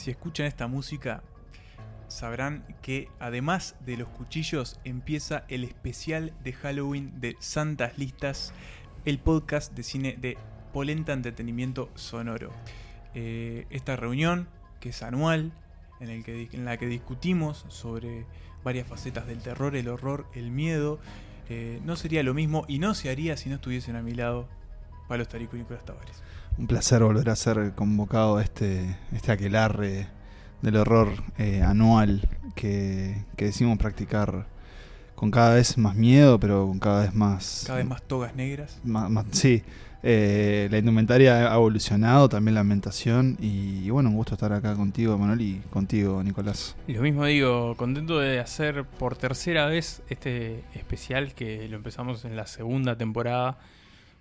Si escuchan esta música, sabrán que además de los cuchillos empieza el especial de Halloween de Santas Listas, el podcast de cine de Polenta Entretenimiento Sonoro. Eh, esta reunión, que es anual, en, la que discutimos sobre varias facetas del terror, el horror, el miedo, eh, no sería lo mismo y no se haría si no estuviesen a mi lado Pablo Tarico y Nicolás Tavares. Un placer volver a ser convocado a este, este aquelarre del horror eh, anual que, que decimos practicar con cada vez más miedo, pero con cada vez más... Cada vez más togas negras. más- más- sí, eh, la indumentaria ha evolucionado, también la ambientación y, y bueno, un gusto estar acá contigo, Manuel, y contigo, Nicolás. Lo mismo digo, contento de hacer por tercera vez este especial que lo empezamos en la segunda temporada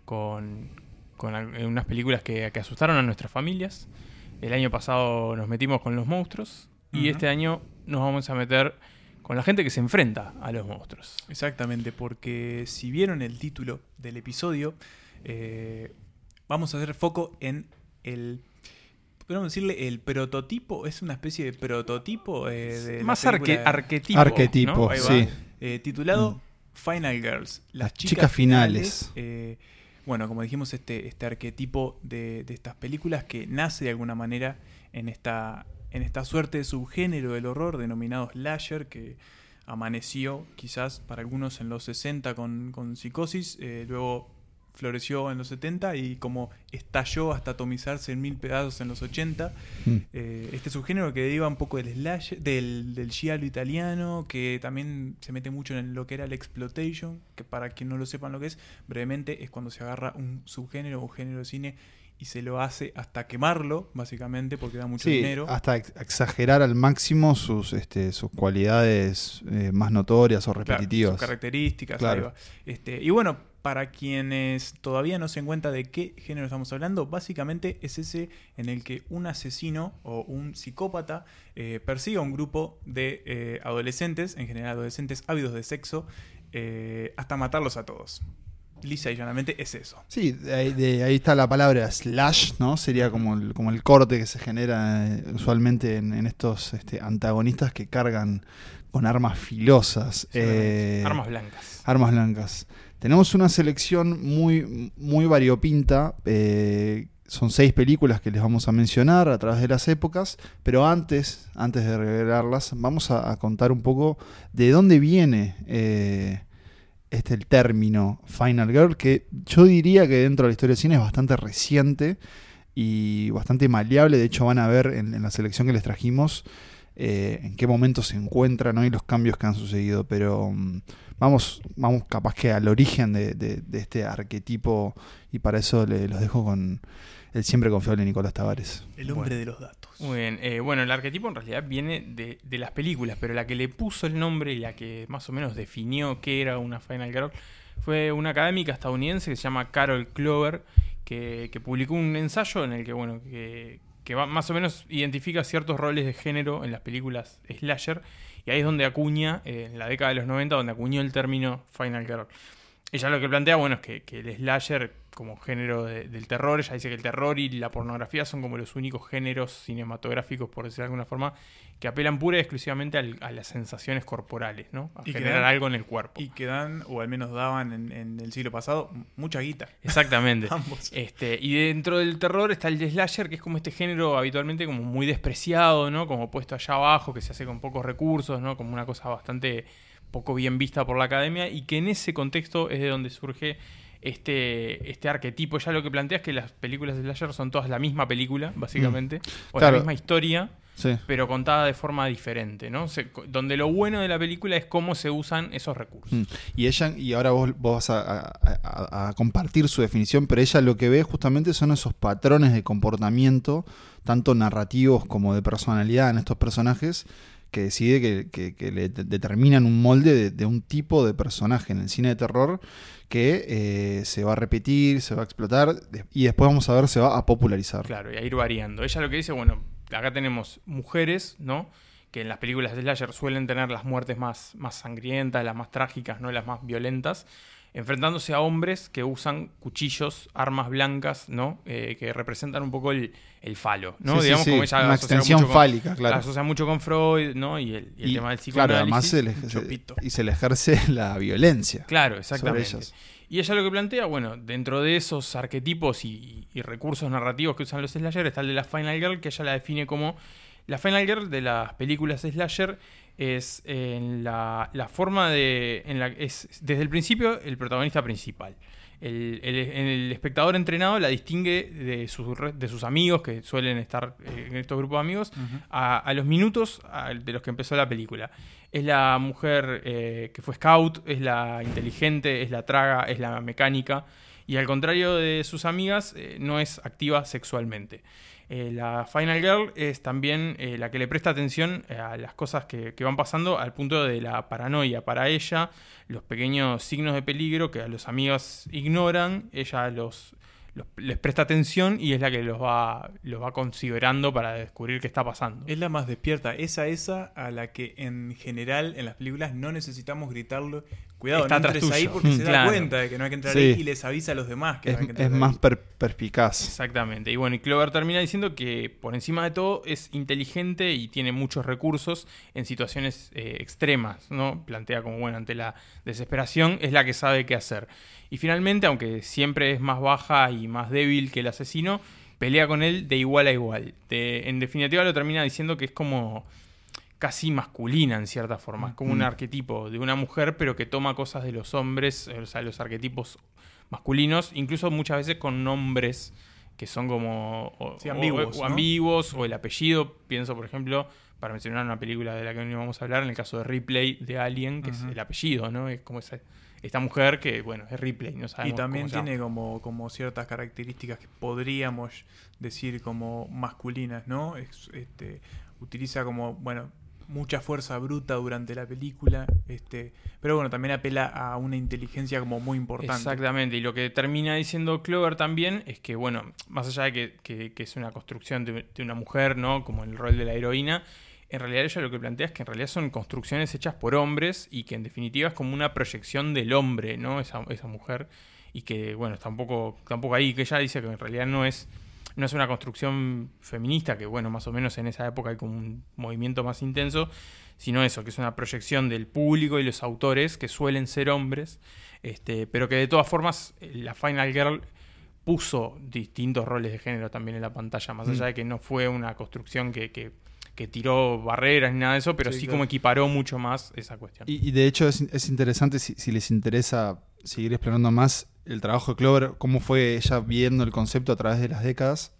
con, con unas películas que, que asustaron a nuestras familias. El año pasado nos metimos con los monstruos y este año nos vamos a meter con la gente que se enfrenta a los monstruos. Exactamente, porque si vieron el título del episodio, eh, vamos a hacer foco en el. Podemos decirle el prototipo, es una especie de prototipo eh, de Más arque- arquetipo. Arquetipo, sí. eh, titulado Mm. Final Girls, las, Las chicas, chicas finales. finales. eh, bueno, como dijimos, este, este arquetipo de, de estas películas que nace de alguna manera en esta, en esta suerte de subgénero del horror denominado slasher que amaneció quizás para algunos en los 60 con, con psicosis, eh, luego floreció en los 70 y como estalló hasta atomizarse en mil pedazos en los 80. Mm. Eh, este subgénero que deriva un poco del slash, del, del giallo italiano, que también se mete mucho en lo que era el exploitation, que para quien no lo sepan lo que es, brevemente es cuando se agarra un subgénero o un género de cine y se lo hace hasta quemarlo, básicamente, porque da mucho Sí, dinero. hasta ex- exagerar al máximo sus, este, sus cualidades eh, más notorias o Claro, repetitivas. sus características. Claro. Este, y bueno, para quienes todavía no se den cuenta de qué género estamos hablando, básicamente es ese en el que un asesino o un psicópata eh, persigue a un grupo de eh, adolescentes, en general adolescentes ávidos de sexo, eh, hasta matarlos a todos. Lisa y llanamente es eso. Sí, de ahí, de ahí está la palabra slash, ¿no? Sería como el, como el corte que se genera eh, usualmente en, en estos este, antagonistas que cargan con armas filosas. eh, Armas blancas. armas blancas. Tenemos una selección muy, muy variopinta. eh, son seis películas que les vamos a mencionar a través de las épocas, pero antes, antes de revelarlas, vamos a, contar un poco de dónde viene eh, este el término Final Girl, que yo diría que dentro de la historia del cine es bastante reciente y bastante maleable. De hecho, van a ver en la selección que les trajimos eh, en qué momento se encuentran hoy los cambios que han sucedido. Pero mm, vamos, vamos capaz que al origen de, de- de este arquetipo y para eso le- los dejo con el siempre confiable Nicolás Tavares. El hombre Bueno. de los datos. Muy bien. Eh, bueno, el arquetipo en realidad viene de, de las películas, pero la que le puso el nombre y la que más o menos definió qué era una Final Girl fue una académica estadounidense que se llama Carol Clover, que, que publicó un ensayo en el que, bueno, que, que va- más o menos identifica ciertos roles de género en las películas slasher, y ahí es donde acuña, eh, en la década de los 90, donde acuñó el término Final Girl. Ella lo que plantea, bueno, es que, que el slasher como género de- del terror, ella dice que el terror y la pornografía son como los únicos géneros cinematográficos, por decirlo de alguna forma, que apelan pura y exclusivamente al- a las sensaciones corporales, ¿no? A Y generar dan- algo en el cuerpo. Y que dan, o al menos daban en, en el siglo pasado, mucha guita. Exactamente. Ambos. Este, y dentro del terror está el slasher, que es como este género habitualmente como muy despreciado, ¿no? Como puesto allá abajo, que se hace con pocos recursos, ¿no? Como una cosa bastante poco bien vista por la academia y que en ese contexto es de donde surge este, este arquetipo. Ya lo que plantea es que las películas de slasher son todas la misma película, básicamente, o Claro. la misma historia, Sí. pero contada de forma diferente, ¿no? Se- donde lo bueno de la película es cómo se usan esos recursos. Mm. Y ella, y ahora vos, vos vas a, a- a- a compartir su definición, pero ella lo que ve justamente son esos patrones de comportamiento, tanto narrativos como de personalidad en estos personajes, que decide que, que- le de- determinan un molde de, un tipo de personaje en el cine de terror que eh, se va a repetir, se va a explotar y después vamos a ver se va a popularizar. Claro, y a ir variando. Ella lo que dice, bueno, acá tenemos mujeres, ¿no? Que en las películas de slasher suelen tener las muertes más, más sangrientas, las más trágicas, ¿no? Las más violentas. Enfrentándose a hombres que usan cuchillos, armas blancas, ¿no? Eh, que representan un poco el, el falo, ¿no? Sí, Digamos sí, como ella una extensión mucho con- fálica, claro. la asocia mucho con Freud, ¿no? Y el, y el tema del claro, psicoanálisis. además se le, chopito. y se le ejerce la violencia. Claro, sobre exactamente. ellas. Y ella lo que plantea, bueno, dentro de esos arquetipos y, y recursos narrativos que usan los slasher está el de la Final Girl, que ella la define como... La Final Girl de las películas slasher es en la, la forma de... En la, es desde el principio el protagonista principal. El, el- el espectador entrenado la distingue de sus, de sus amigos, que suelen estar eh, en estos grupos de amigos, a, a los minutos a- de los que empezó la película. Es la mujer eh, que fue scout, es la inteligente, es la traga, es la mecánica. Y al contrario de sus amigas, eh, no es activa sexualmente. Eh, la Final Girl es también eh, la que le presta atención eh, a las cosas que, van pasando al punto de la paranoia. Para ella, los pequeños signos de peligro que a los amigos ignoran, ella los- les presta atención y es la que los va, los va considerando para descubrir qué está pasando. Es la más despierta, esa esa a la que en general en las películas no necesitamos gritarlo. Cuidado, Está no ahí porque Mm, se da cuenta de que no hay que entrar Sí. ahí y les avisa a los demás que Es, no hay que entrar es ahí. más per- perspicaz. Exactamente. Y bueno, y Clover termina diciendo que por encima de todo es inteligente y tiene muchos recursos en situaciones eh, extremas, ¿no? Plantea como, bueno, ante la desesperación es la que sabe qué hacer. Y finalmente, aunque siempre es más baja y más débil que el asesino, pelea con él de igual a igual. De- en definitiva lo termina diciendo que es como casi masculina en cierta forma, es como un Mm. arquetipo de una mujer, pero que toma cosas de los hombres, o sea, los arquetipos masculinos, incluso muchas veces con nombres que son como o- Sí, o- ambiguos, o, ¿no? ambiguos, o el apellido, pienso por ejemplo, para mencionar una película de la que hoy no vamos a hablar, en el caso de Ripley de Alien, que es el apellido, ¿no? Es como esa, esta mujer que, bueno, es Ripley, no Y sabemos también cómo se llama. tiene como, como ciertas características que podríamos decir como masculinas, ¿no? Es- este, utiliza como, bueno, mucha fuerza bruta durante la película, este, pero bueno, también apela a una inteligencia como muy importante. Exactamente, y lo que termina diciendo Clover también es que, bueno, más allá de que, que- que es una construcción de, de una mujer, ¿no? Como el rol de la heroína, en realidad ella lo que plantea es que en realidad son construcciones hechas por hombres y que en definitiva es como una proyección del hombre, ¿no? Esa, esa mujer, y que, bueno, está un poco, tampoco ahí, que ella dice que en realidad no es, no es una construcción feminista, que, bueno, más o menos en esa época hay como un movimiento más intenso, sino eso, que es una proyección del público y los autores que suelen ser hombres, este, pero que de todas formas eh, la Final Girl puso distintos roles de género también en la pantalla, más Mm. allá de que no fue una construcción que, que- que tiró barreras ni nada de eso, pero sí, Sí, como equiparó mucho más esa cuestión. Y, y de hecho es, es interesante si, si les interesa seguir explorando más el trabajo de Clover, cómo fue ella viendo el concepto a través de las décadas.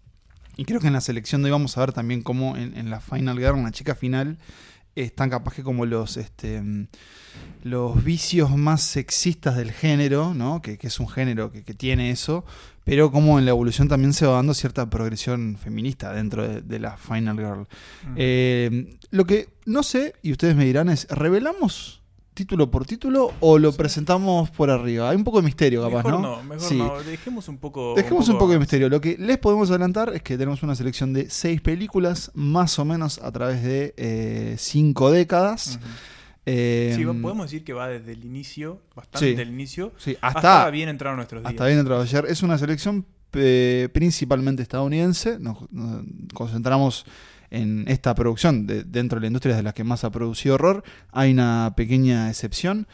Y creo que en la selección de hoy vamos a ver también cómo en, en la Final Girl, en la chica final, están capaz que como los este los vicios más sexistas del género, ¿no? Que, que es un género que, que tiene eso, pero como en la evolución también se va dando cierta progresión feminista dentro de, de la Final Girl. Mm. Eh, lo que no sé, y ustedes me dirán, es, ¿revelamos título por título o lo presentamos por arriba? Hay un poco de misterio, capaz, mejor ¿no? no, mejor Sí. no. Dejemos un poco. Dejemos un poco de misterio. Lo que les podemos adelantar es que tenemos una selección de seis películas, más o menos a través de eh, cinco décadas. Eh, Sí, podemos decir que va desde el inicio, bastante Sí. del inicio, sí, hasta, hasta, bien entrados nuestros días. hasta bien entrado ayer. Es una selección eh, principalmente estadounidense. Nos, nos concentramos en esta producción de- dentro de la industria de las que más ha producido horror. Hay una pequeña excepción.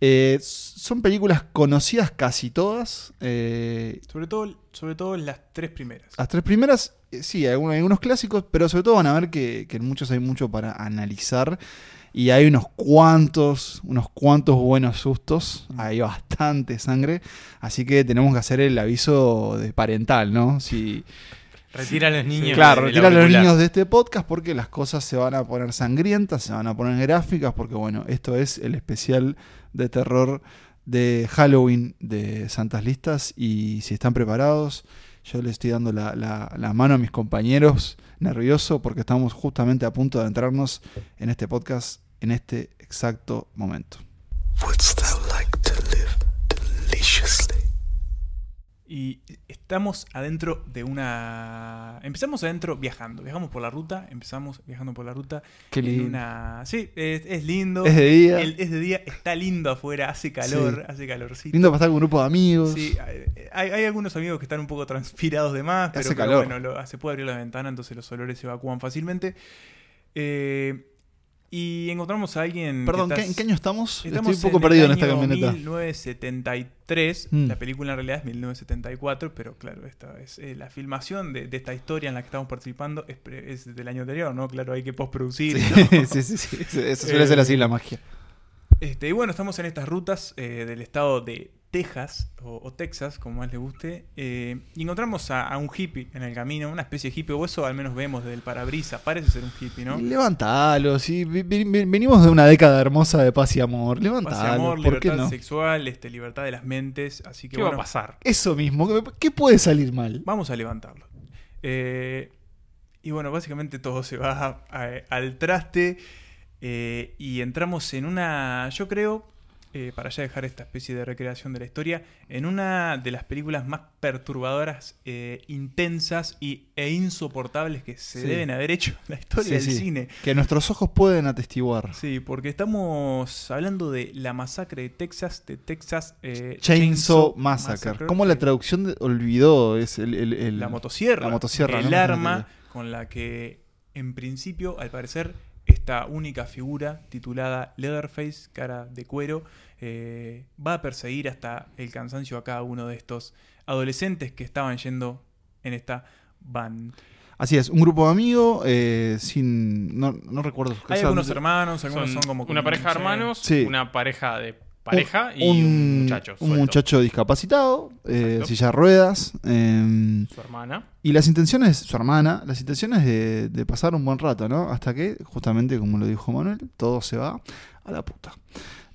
Eh, son películas conocidas casi todas. Eh, Sobre todo, sobre todo las tres primeras. las tres primeras, eh, sí, hay algunos, hay algunos clásicos, pero sobre todo van a ver que, que en muchos hay mucho para analizar. Y hay unos cuantos, unos cuantos buenos sustos. Mm. Hay bastante sangre. Así que tenemos que hacer el aviso de parental, ¿no? Si, Retira a los niños. claro, del retira a los niños de este podcast porque las cosas se van a poner sangrientas, se van a poner gráficas, porque bueno, esto es el especial de terror de Halloween de Santas Listas y si están preparados, Yo le estoy dando la, la- la mano a mis compañeros, nervioso, porque estamos justamente a punto de entrarnos en este podcast en este exacto momento like to live deliciously? Y estamos adentro de una... Empezamos adentro viajando, viajamos por la ruta, empezamos viajando por la ruta. Qué en lindo. una- Sí, es, es lindo. Es de día. El- es de día, está lindo afuera, hace calor, Sí. hace calorcito. Lindo para estar con un grupo de amigos. Sí, hay, hay algunos amigos que están un poco transpirados de más, pero, Hace pero calor. bueno, lo- se puede abrir la ventana, entonces los olores se evacúan fácilmente. Eh, y encontramos a alguien. Perdón, está- ¿qué- ¿en qué año estamos? Estamos Estoy un poco en el perdido en esta año camioneta. 1973. Mm. La película en realidad es 1974, pero claro, esta es eh, la filmación de, de esta historia en la que estamos participando es, pre- es del año anterior, ¿no? Claro, hay que postproducir. ¿no? sí, sí, sí. Eso suele ser así la magia. Este, y bueno, estamos en estas rutas eh, del estado de Texas, o, o Texas, como más le guste, eh, y encontramos a, a un hippie en el camino, una especie de hippie, o eso al menos vemos desde el parabrisas, parece ser un hippie, ¿no? Levantalo, sí. Venimos de una década hermosa de paz y amor. Paz y Levantalo. amor, ¿Por qué libertad no? sexual, este, libertad de las mentes, así que ¿Qué va a pasar? Eso mismo. ¿qué- ¿Qué puede salir mal? vamos a levantarlo. Eh, y bueno, básicamente todo se va a- al traste eh, y entramos en una, yo creo, eh, para ya dejar esta especie de recreación de la historia, en una de las películas más perturbadoras, eh, intensas y, e insoportables que se Sí. deben haber hecho en la historia Sí, del sí. cine. Que nuestros ojos pueden atestiguar. Sí, porque estamos hablando de la masacre de Texas, de Texas eh, Chainsaw Massacre. ¿Cómo la traducción de- olvidó? Es el, el- el- la motosierra. la motosierra, El ¿no? arma con la que, en principio, al parecer, esta única figura titulada Leatherface, cara de cuero, eh, va a perseguir hasta el cansancio a cada uno de estos adolescentes que estaban yendo en esta van. Así es, un grupo de amigos sin. No, no recuerdo sus Hay algunos hermanos, algunos son, Son como una pareja de hermanos, Sí. una pareja de pareja y un, muchacho. Un muchacho discapacitado, eh, silla de ruedas. eh, Su hermana. y las intenciones, su hermana, las intenciones de, de pasar un buen rato, ¿no? Hasta que, justamente como lo dijo Manuel, todo se va a la puta.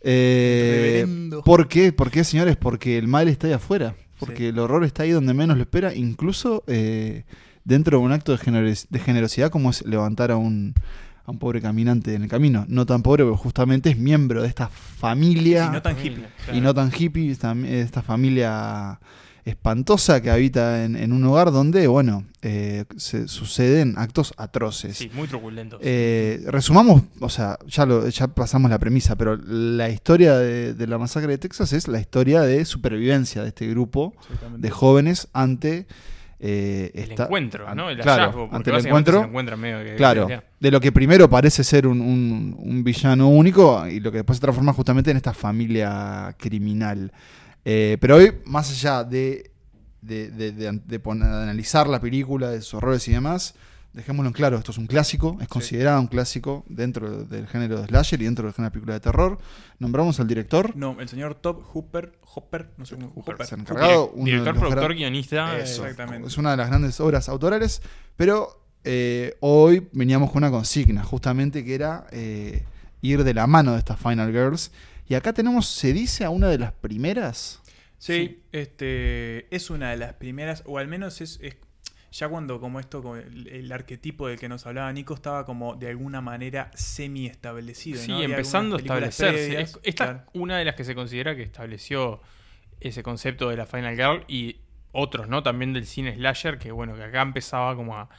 Eh. ¿Por qué? ¿Por qué, señores? Porque el mal está ahí afuera. Porque Sí. el horror está ahí donde menos lo espera, incluso eh, dentro de un acto de, generos- de generosidad como es levantar a un, a un pobre caminante en el camino. No tan pobre, porque justamente es miembro de esta familia Y no tan hippie. y no tan hippie, esta, esta familia espantosa que habita en, en un hogar donde, bueno, eh, se suceden actos atroces. Sí, muy truculentos. Eh, resumamos, o sea, ya, lo, ya pasamos la premisa, pero la historia de, de la masacre de Texas es la historia de supervivencia de este grupo de jóvenes ante eh, el encuentro, ¿no? El claro, hallazgo. ante el encuentro. se medio que- Claro, que- de lo que primero parece ser un, un- un villano único y lo que después se transforma justamente en esta familia criminal. Eh, pero hoy, más allá de, de, de- de- analizar la película, de sus horrores y demás, dejémoslo en claro, esto es un clásico, es considerado un clásico dentro del género de slasher y dentro del género de película de terror. Nombramos al director. No, el señor Top Hooper, Hopper, no sé cómo Hooper. se ha encargado, director, productor, guionista. Eso, Exactamente. Es una de las grandes obras autorales, pero eh, hoy veníamos con una consigna, justamente que era eh, ir de la mano de estas Final Girls. Y acá tenemos, se dice a una de las primeras. Sí, este es una de las primeras, o al menos es, es- ya cuando como esto, como el, el arquetipo del que nos hablaba Nico estaba como de alguna manera semi establecido. Sí, empezando a establecerse. previas, Esta claro. es una de las que se considera que estableció ese concepto de la Final Girl y otros, ¿no? También del cine slasher, que bueno, que acá empezaba como a,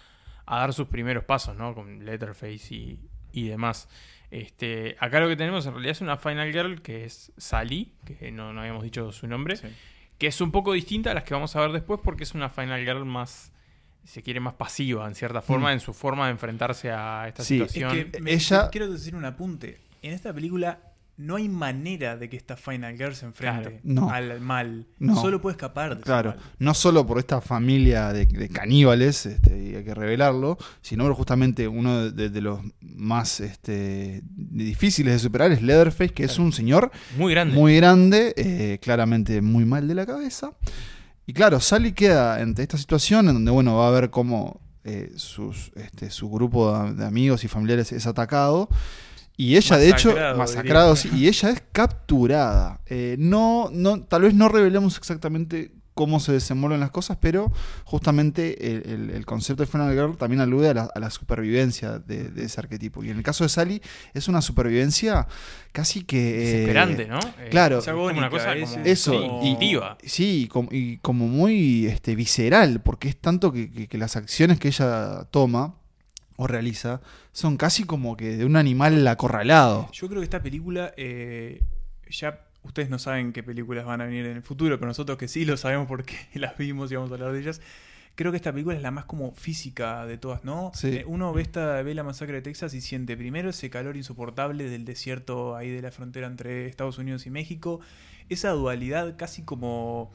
a dar sus primeros pasos, ¿no? Con Letterface y, y demás. Este, acá lo que tenemos en realidad es una Final Girl que es Sally, que no, no habíamos dicho su nombre, Sí. que es un poco distinta a las que vamos a ver después porque es una Final Girl más, se quiere, más pasiva en cierta forma, Mm. en su forma de enfrentarse a esta Sí, situación. Es que me- Ella- quiero decir un apunte. En esta película no hay manera de que esta Final Girl se enfrente Claro. No. al mal. No. Solo puede escapar de ese Claro, mal. no solo por esta familia de, de caníbales, este, y hay que revelarlo, sino por justamente uno de, de los más este, difíciles de superar es Leatherface, que es un señor Muy grande. muy grande, eh, claramente muy mal de la cabeza. Y claro, Sally queda ante esta situación en donde, bueno, va a ver cómo eh, sus, este, su grupo de, amigos y familiares es atacado. Y ella, de hecho, Masacrado, masacrado, diría. sí, y ella es capturada. Eh, no, no, tal vez no revelemos exactamente cómo se desenvuelven las cosas, pero justamente el, el- el concepto de Final Girl también alude a la, a la supervivencia de, de ese arquetipo. Y en el caso de Sally, es una supervivencia casi que... eh, Desesperante, ¿no? Eh, claro. es como una cosa Es como Eso, sí, y- instintiva. Sí, y como, y como muy este, visceral, porque es tanto que, que- que las acciones que ella toma o realiza son casi como que de un animal acorralado. Yo creo que esta película, eh, ya ustedes no saben qué películas van a venir en el futuro, pero nosotros que sí lo sabemos porque las vimos y vamos a hablar de ellas. Creo que esta película es la más como física de todas, ¿no? Sí. Eh, uno ve, esta, ve la masacre de Texas y siente primero ese calor insoportable del desierto ahí de la frontera entre Estados Unidos y México, esa dualidad casi como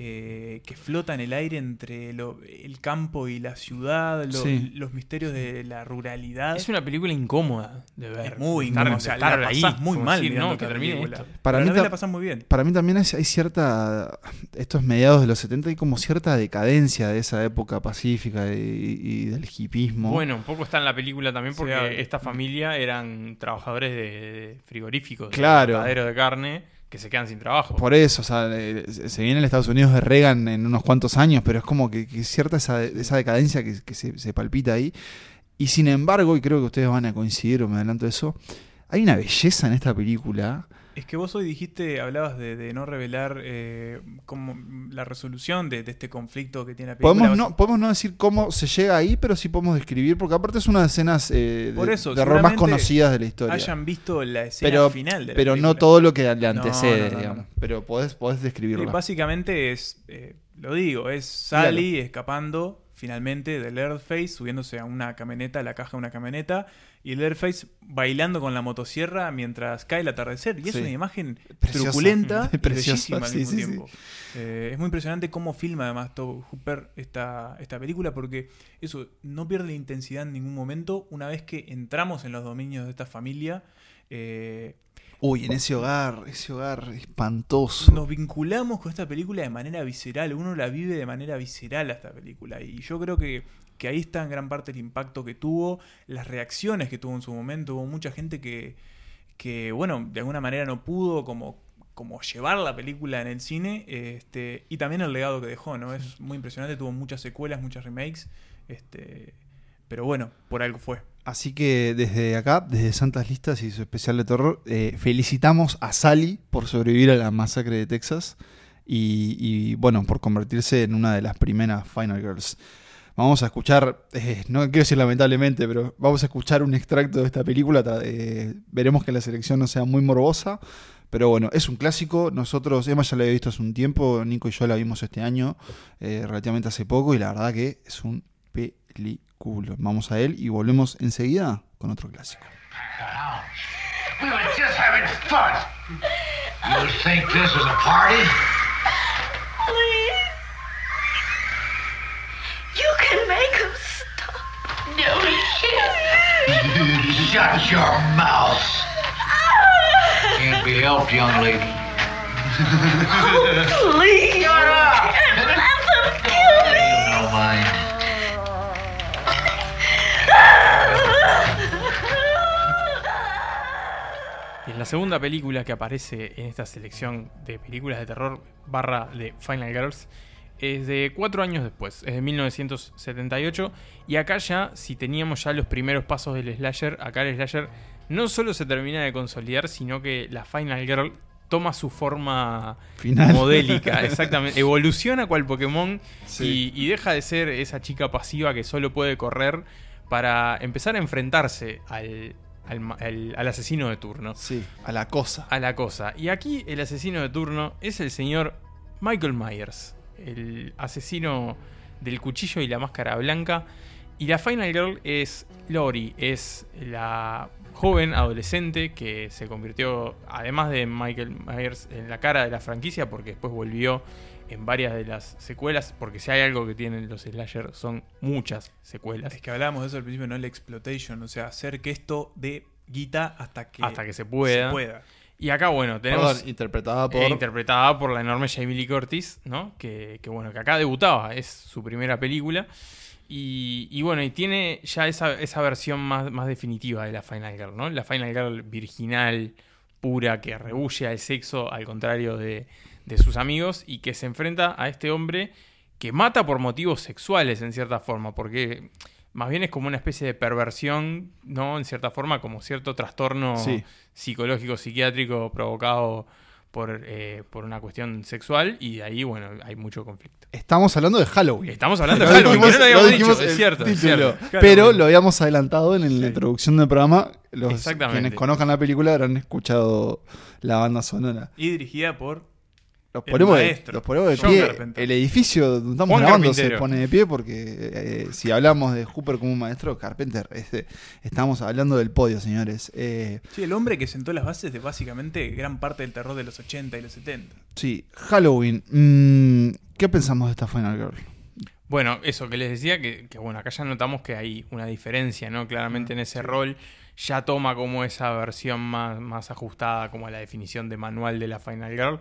eh, que flota en el aire entre lo- el campo y la ciudad, lo- Sí. los misterios de la ruralidad. Es una película incómoda de ver. Es muy incómodo, o sea, estar la ahí, pasás muy mal decir, no, que termine esto. Para mí la pasás muy bien. Para mí también hay, hay cierta, estos mediados de los 70 hay como cierta decadencia de esa época pacífica y, y del hipismo. Bueno, un poco está en la película también porque esta familia eran trabajadores de, de frigoríficos, Claro. de de carne, que se quedan sin trabajo. Por eso, o sea, se viene el Estados Unidos de Reagan en unos cuantos años, pero es como que, cierta esa, esa decadencia que, que se, se palpita ahí. Y sin embargo, y creo que ustedes van a coincidir, o me adelanto de eso, hay una belleza en esta película. Es que vos hoy dijiste, hablabas de, de no revelar eh, como la resolución de, de este conflicto que tiene la película. Podemos no, podemos no decir cómo se llega ahí, pero sí podemos describir, porque aparte es una de las escenas eh, Por de, eso, de horror más conocidas de la historia. hayan visto la escena pero final de la pero no todo lo que le antecede, no, no, digamos. Pero podés, podés describirla. básicamente es, eh, lo digo, es Sally escapando finalmente del Earthface, subiéndose a una camioneta, a la caja de una camioneta, y el Earthface bailando con la motosierra mientras cae el atardecer. Y es una imagen Preciosa. truculenta y bellísima al sí, mismo sí, tiempo. Eh, es muy impresionante cómo filma además Tobe Hooper esta, esta película, porque eso no pierde intensidad en ningún momento. Una vez que entramos en los dominios de esta familia, eh, Uy, en ese hogar, ese hogar espantoso. nos vinculamos con esta película de manera visceral, uno la vive de manera visceral a esta película y yo creo que, que ahí está en gran parte el impacto que tuvo, las reacciones que tuvo en su momento, hubo mucha gente que, que bueno, de alguna manera no pudo como, como llevar la película en el cine este, y también el legado que dejó, ¿no? Es muy impresionante, tuvo muchas secuelas, muchas remakes, este, pero bueno, por algo fue. Así que desde acá, desde Santas Listas y su especial de terror, eh, felicitamos a Sally por sobrevivir a la masacre de Texas y, bueno, por convertirse en una de las primeras Final Girls. Vamos a escuchar, eh, no quiero decir lamentablemente, pero vamos a escuchar un extracto de esta película. eh, veremos que la selección no sea muy morbosa, pero bueno, es un clásico. Nosotros, Emma ya la había visto hace un tiempo, Nico y yo la vimos este año, relativamente hace poco, y la verdad que es un película. Vamos a él y volvemos enseguida con otro clásico. We were just having fun. You think this is a party? Please. You can make him stop. No, he can't. Shut your mouth. Can't be helped, young lady. Please. Shut up. Y es la segunda película que aparece en esta selección de películas de terror barra de Final Girls es de cuatro años después, es de 1978. Y acá ya, si teníamos ya los primeros pasos del slasher, acá el slasher no solo se termina de consolidar, sino que la Final Girl toma su forma Final. modélica, exactamente. Evoluciona cual Pokémon Sí. y, y deja de ser esa chica pasiva que solo puede correr para empezar a enfrentarse al, al al asesino de turno Sí, a la cosa. a la cosa. Y aquí el asesino de turno es el señor Michael Myers, el asesino del cuchillo y la máscara blanca. Y la Final Girl es Lori, es la joven adolescente que se convirtió, además de Michael Myers, en la cara de la franquicia porque después volvió en varias de las secuelas, porque si hay algo que tienen los slasher son muchas secuelas. Es que hablábamos de eso al principio, ¿no? El exploitation, o sea, hacer que esto dé guita hasta que, Hasta que se pueda. se pueda. Y acá, bueno, tenemos... Perdón, interpretada por. Eh, interpretada por la enorme Jamie Lee Curtis, ¿no? Que, que, bueno, que acá debutaba, es su primera película. Y, y bueno, y tiene ya esa, esa versión más, más definitiva de la Final Girl, ¿no? La Final Girl virginal, pura, que rehuye al sexo, al contrario de, de sus amigos y que se enfrenta a este hombre que mata por motivos sexuales en cierta forma, porque más bien es como una especie de perversión, ¿no? En cierta forma, como cierto trastorno Sí. psicológico, psiquiátrico provocado por, eh, por una cuestión sexual y de ahí, bueno, hay mucho conflicto. Estamos hablando de Halloween. Estamos hablando de Lo Halloween, dijimos- que no lo habíamos lo dicho, es cierto, es cierto. Pero lo habíamos adelantado en la introducción del programa. Los Exactamente. quienes conozcan la película habrán escuchado la banda sonora. Y dirigida por Los El ponemos, de, los ponemos de John pie. Carpenter. El edificio donde estamos Juan grabando se pone de pie porque eh, si hablamos de Hooper como un maestro, Carpenter, este, estamos hablando del podio, señores. Eh, Sí, el hombre que sentó las bases de básicamente gran parte del terror de los 80 y los 70. sí, Halloween. mm, ¿Qué pensamos de esta Final Girl? Bueno, eso que les decía, que, que, bueno, acá ya notamos que hay una diferencia, ¿no? Claramente en ese rol ya toma como esa versión más, más ajustada, como a la definición de manual de la Final Girl.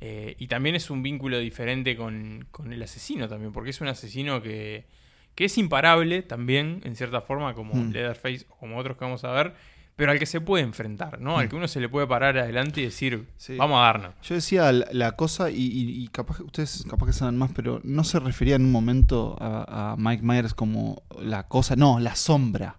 Eh, y también es un vínculo diferente con, con el asesino también, porque es un asesino que, que es imparable también, en cierta forma, como Mm. Leatherface o como otros que vamos a ver, pero al que se puede enfrentar, ¿no? Al que uno se le puede parar adelante y decir, Sí. vamos a darnos. Yo decía la, la cosa, y, y- y capaz que ustedes capaz que saben más, pero no se refería en un momento a, a Mike Myers como la cosa, no, la sombra.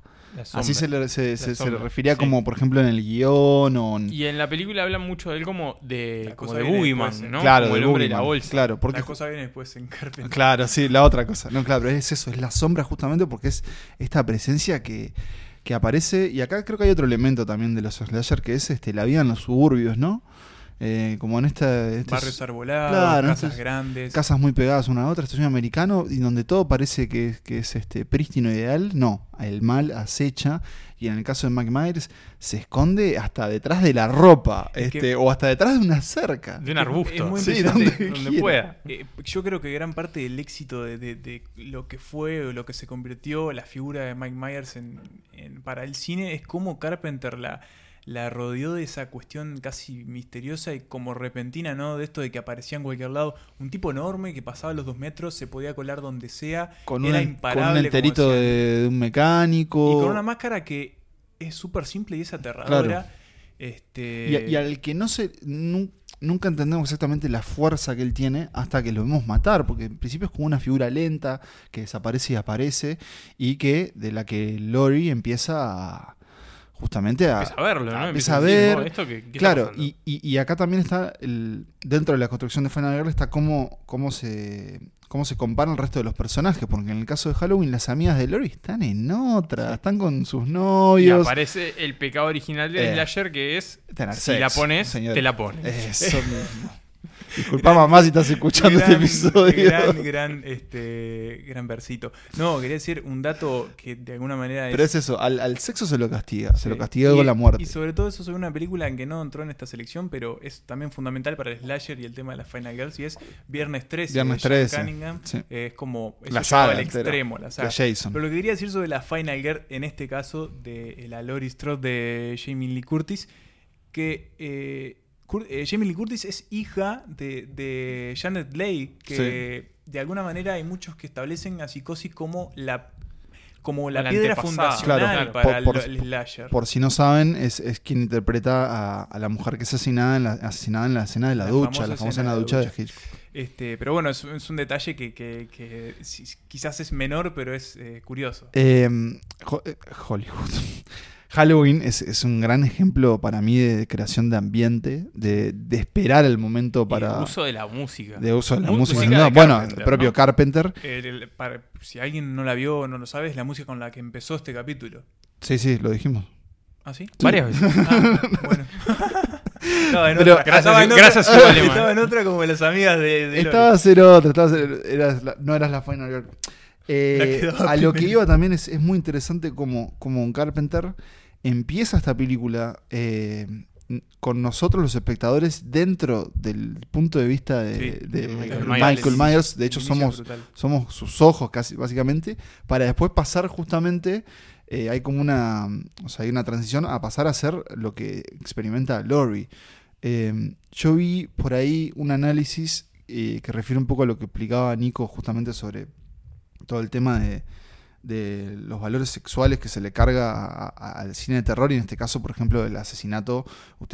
Así se le, se, se- se le refería sí. como, por ejemplo, en el guion o en... Y en la película hablan mucho de él como de, como de Boogeyman, después, ¿no? Claro, como de el hombre de la bolsa. Claro, porque la cosa viene después en Carpenter. Claro, sí, la otra cosa. No, claro, pero es eso, es la sombra justamente porque es esta presencia que, que aparece. Y acá creo que hay otro elemento también de los slasher que es este la vida en los suburbios, ¿no? Eh, como en esta. este- Barrios arbolados, Claro, casas grandes. casas muy pegadas una a otra, este sueño americano, y donde todo parece que, que es este prístino ideal. No, el mal acecha. Y en el caso de Mike Myers, se esconde hasta detrás de la ropa, Es que- este, o hasta detrás de una cerca. De un arbusto. es muy Sí, donde pueda. Eh, yo creo que gran parte del éxito de, de- de lo que fue o lo que se convirtió la figura de Mike Myers en, en- para el cine es cómo Carpenter la, la rodeó de esa cuestión casi misteriosa y como repentina, ¿no? De esto de que aparecía en cualquier lado un tipo enorme que pasaba los dos metros, se podía colar donde sea, Con, era un, con imparable. un como enterito de, de un mecánico. Y con una máscara que es súper simple y es aterradora. Este, Y, al que no se. nu- nunca entendemos exactamente la fuerza que él tiene hasta que lo vemos matar, porque en principio es como una figura lenta que desaparece y aparece, y que de la que Lori empieza a. justamente a. Empieza a verlo, ¿no? empieza a decir, ver. ¿no? ¿Esto qué- qué está Claro, y, y- y acá también está, el, dentro de la construcción de Final Girl, está cómo, cómo, se, cómo se compara el resto de los personajes, porque en el caso de Halloween las amigas de Lori están en otra, están con sus Y novios. aparece el pecado original del Eh, slasher que es tener si la pones, señor. te la pones. Eso mismo. Disculpa mamá si estás escuchando gran, este episodio. Gran, gran, este, gran versito. No, quería decir un dato que de alguna manera Pero es eso, al, al sexo se lo castiga, se lo castiga Y- con la muerte. Y sobre todo eso sobre una película en que no entró en esta selección, pero es también fundamental para el slasher y el tema de las Final Girls, y es Viernes 13 Viernes de John 13, Cunningham. sí. Eh, es como La saga al entera, extremo, la saga. Jason. Pero lo que quería decir sobre la Final Girl, en este caso, de la Lori Strode de Jamie Lee Curtis, que eh, Eh, Jamie Lee Curtis es hija de, de Janet Leigh, que de alguna manera hay muchos que establecen a psicosis como la como la La piedra fundacional Claro, para por- por- el, el slasher. Por si no saben, es, es quien interpreta a, a la mujer que es asesinada en la, asesinada en la escena de la, La ducha, famosa la famosa escena en la de la ducha de ducha. Hitchcock. Este, pero bueno, es, es un detalle que, que- que si- quizás es menor, pero es eh, curioso. Ho- eh, Hollywood. Halloween es, es un gran ejemplo para mí de creación de ambiente, de, de esperar el momento para. el uso de la música. de uso de la música. música de bueno, el propio ¿no? Carpenter. El- el- para- si alguien no la vio o no lo sabe, es la música con la que empezó este capítulo. Sí, sí, lo dijimos. ¿Ah, sí? Varias veces. Ah, bueno. Estaba en Pero- otra. Gracias, Estaba en otra- gracias. Estaba en otra como las amigas de, de Estaba a Lori. ser otra, estaba a ser- eras la- no eras la Final. Eh, a lo que iba también es, es muy interesante como, como un Carpenter empieza esta película eh, con nosotros los espectadores dentro del punto de vista de, Sí, de de Michael, Michael Myers. Myers. De hecho, somos, brutal. somos sus ojos casi básicamente, para después pasar justamente, eh, hay como una, o sea, hay una transición a pasar a ser lo que experimenta Laurie. Eh, yo vi por ahí un análisis que refiere un poco a lo que explicaba Nico justamente sobre todo el tema de, de los valores sexuales que se le carga a- a- al cine de terror y en este caso, por ejemplo, el asesinato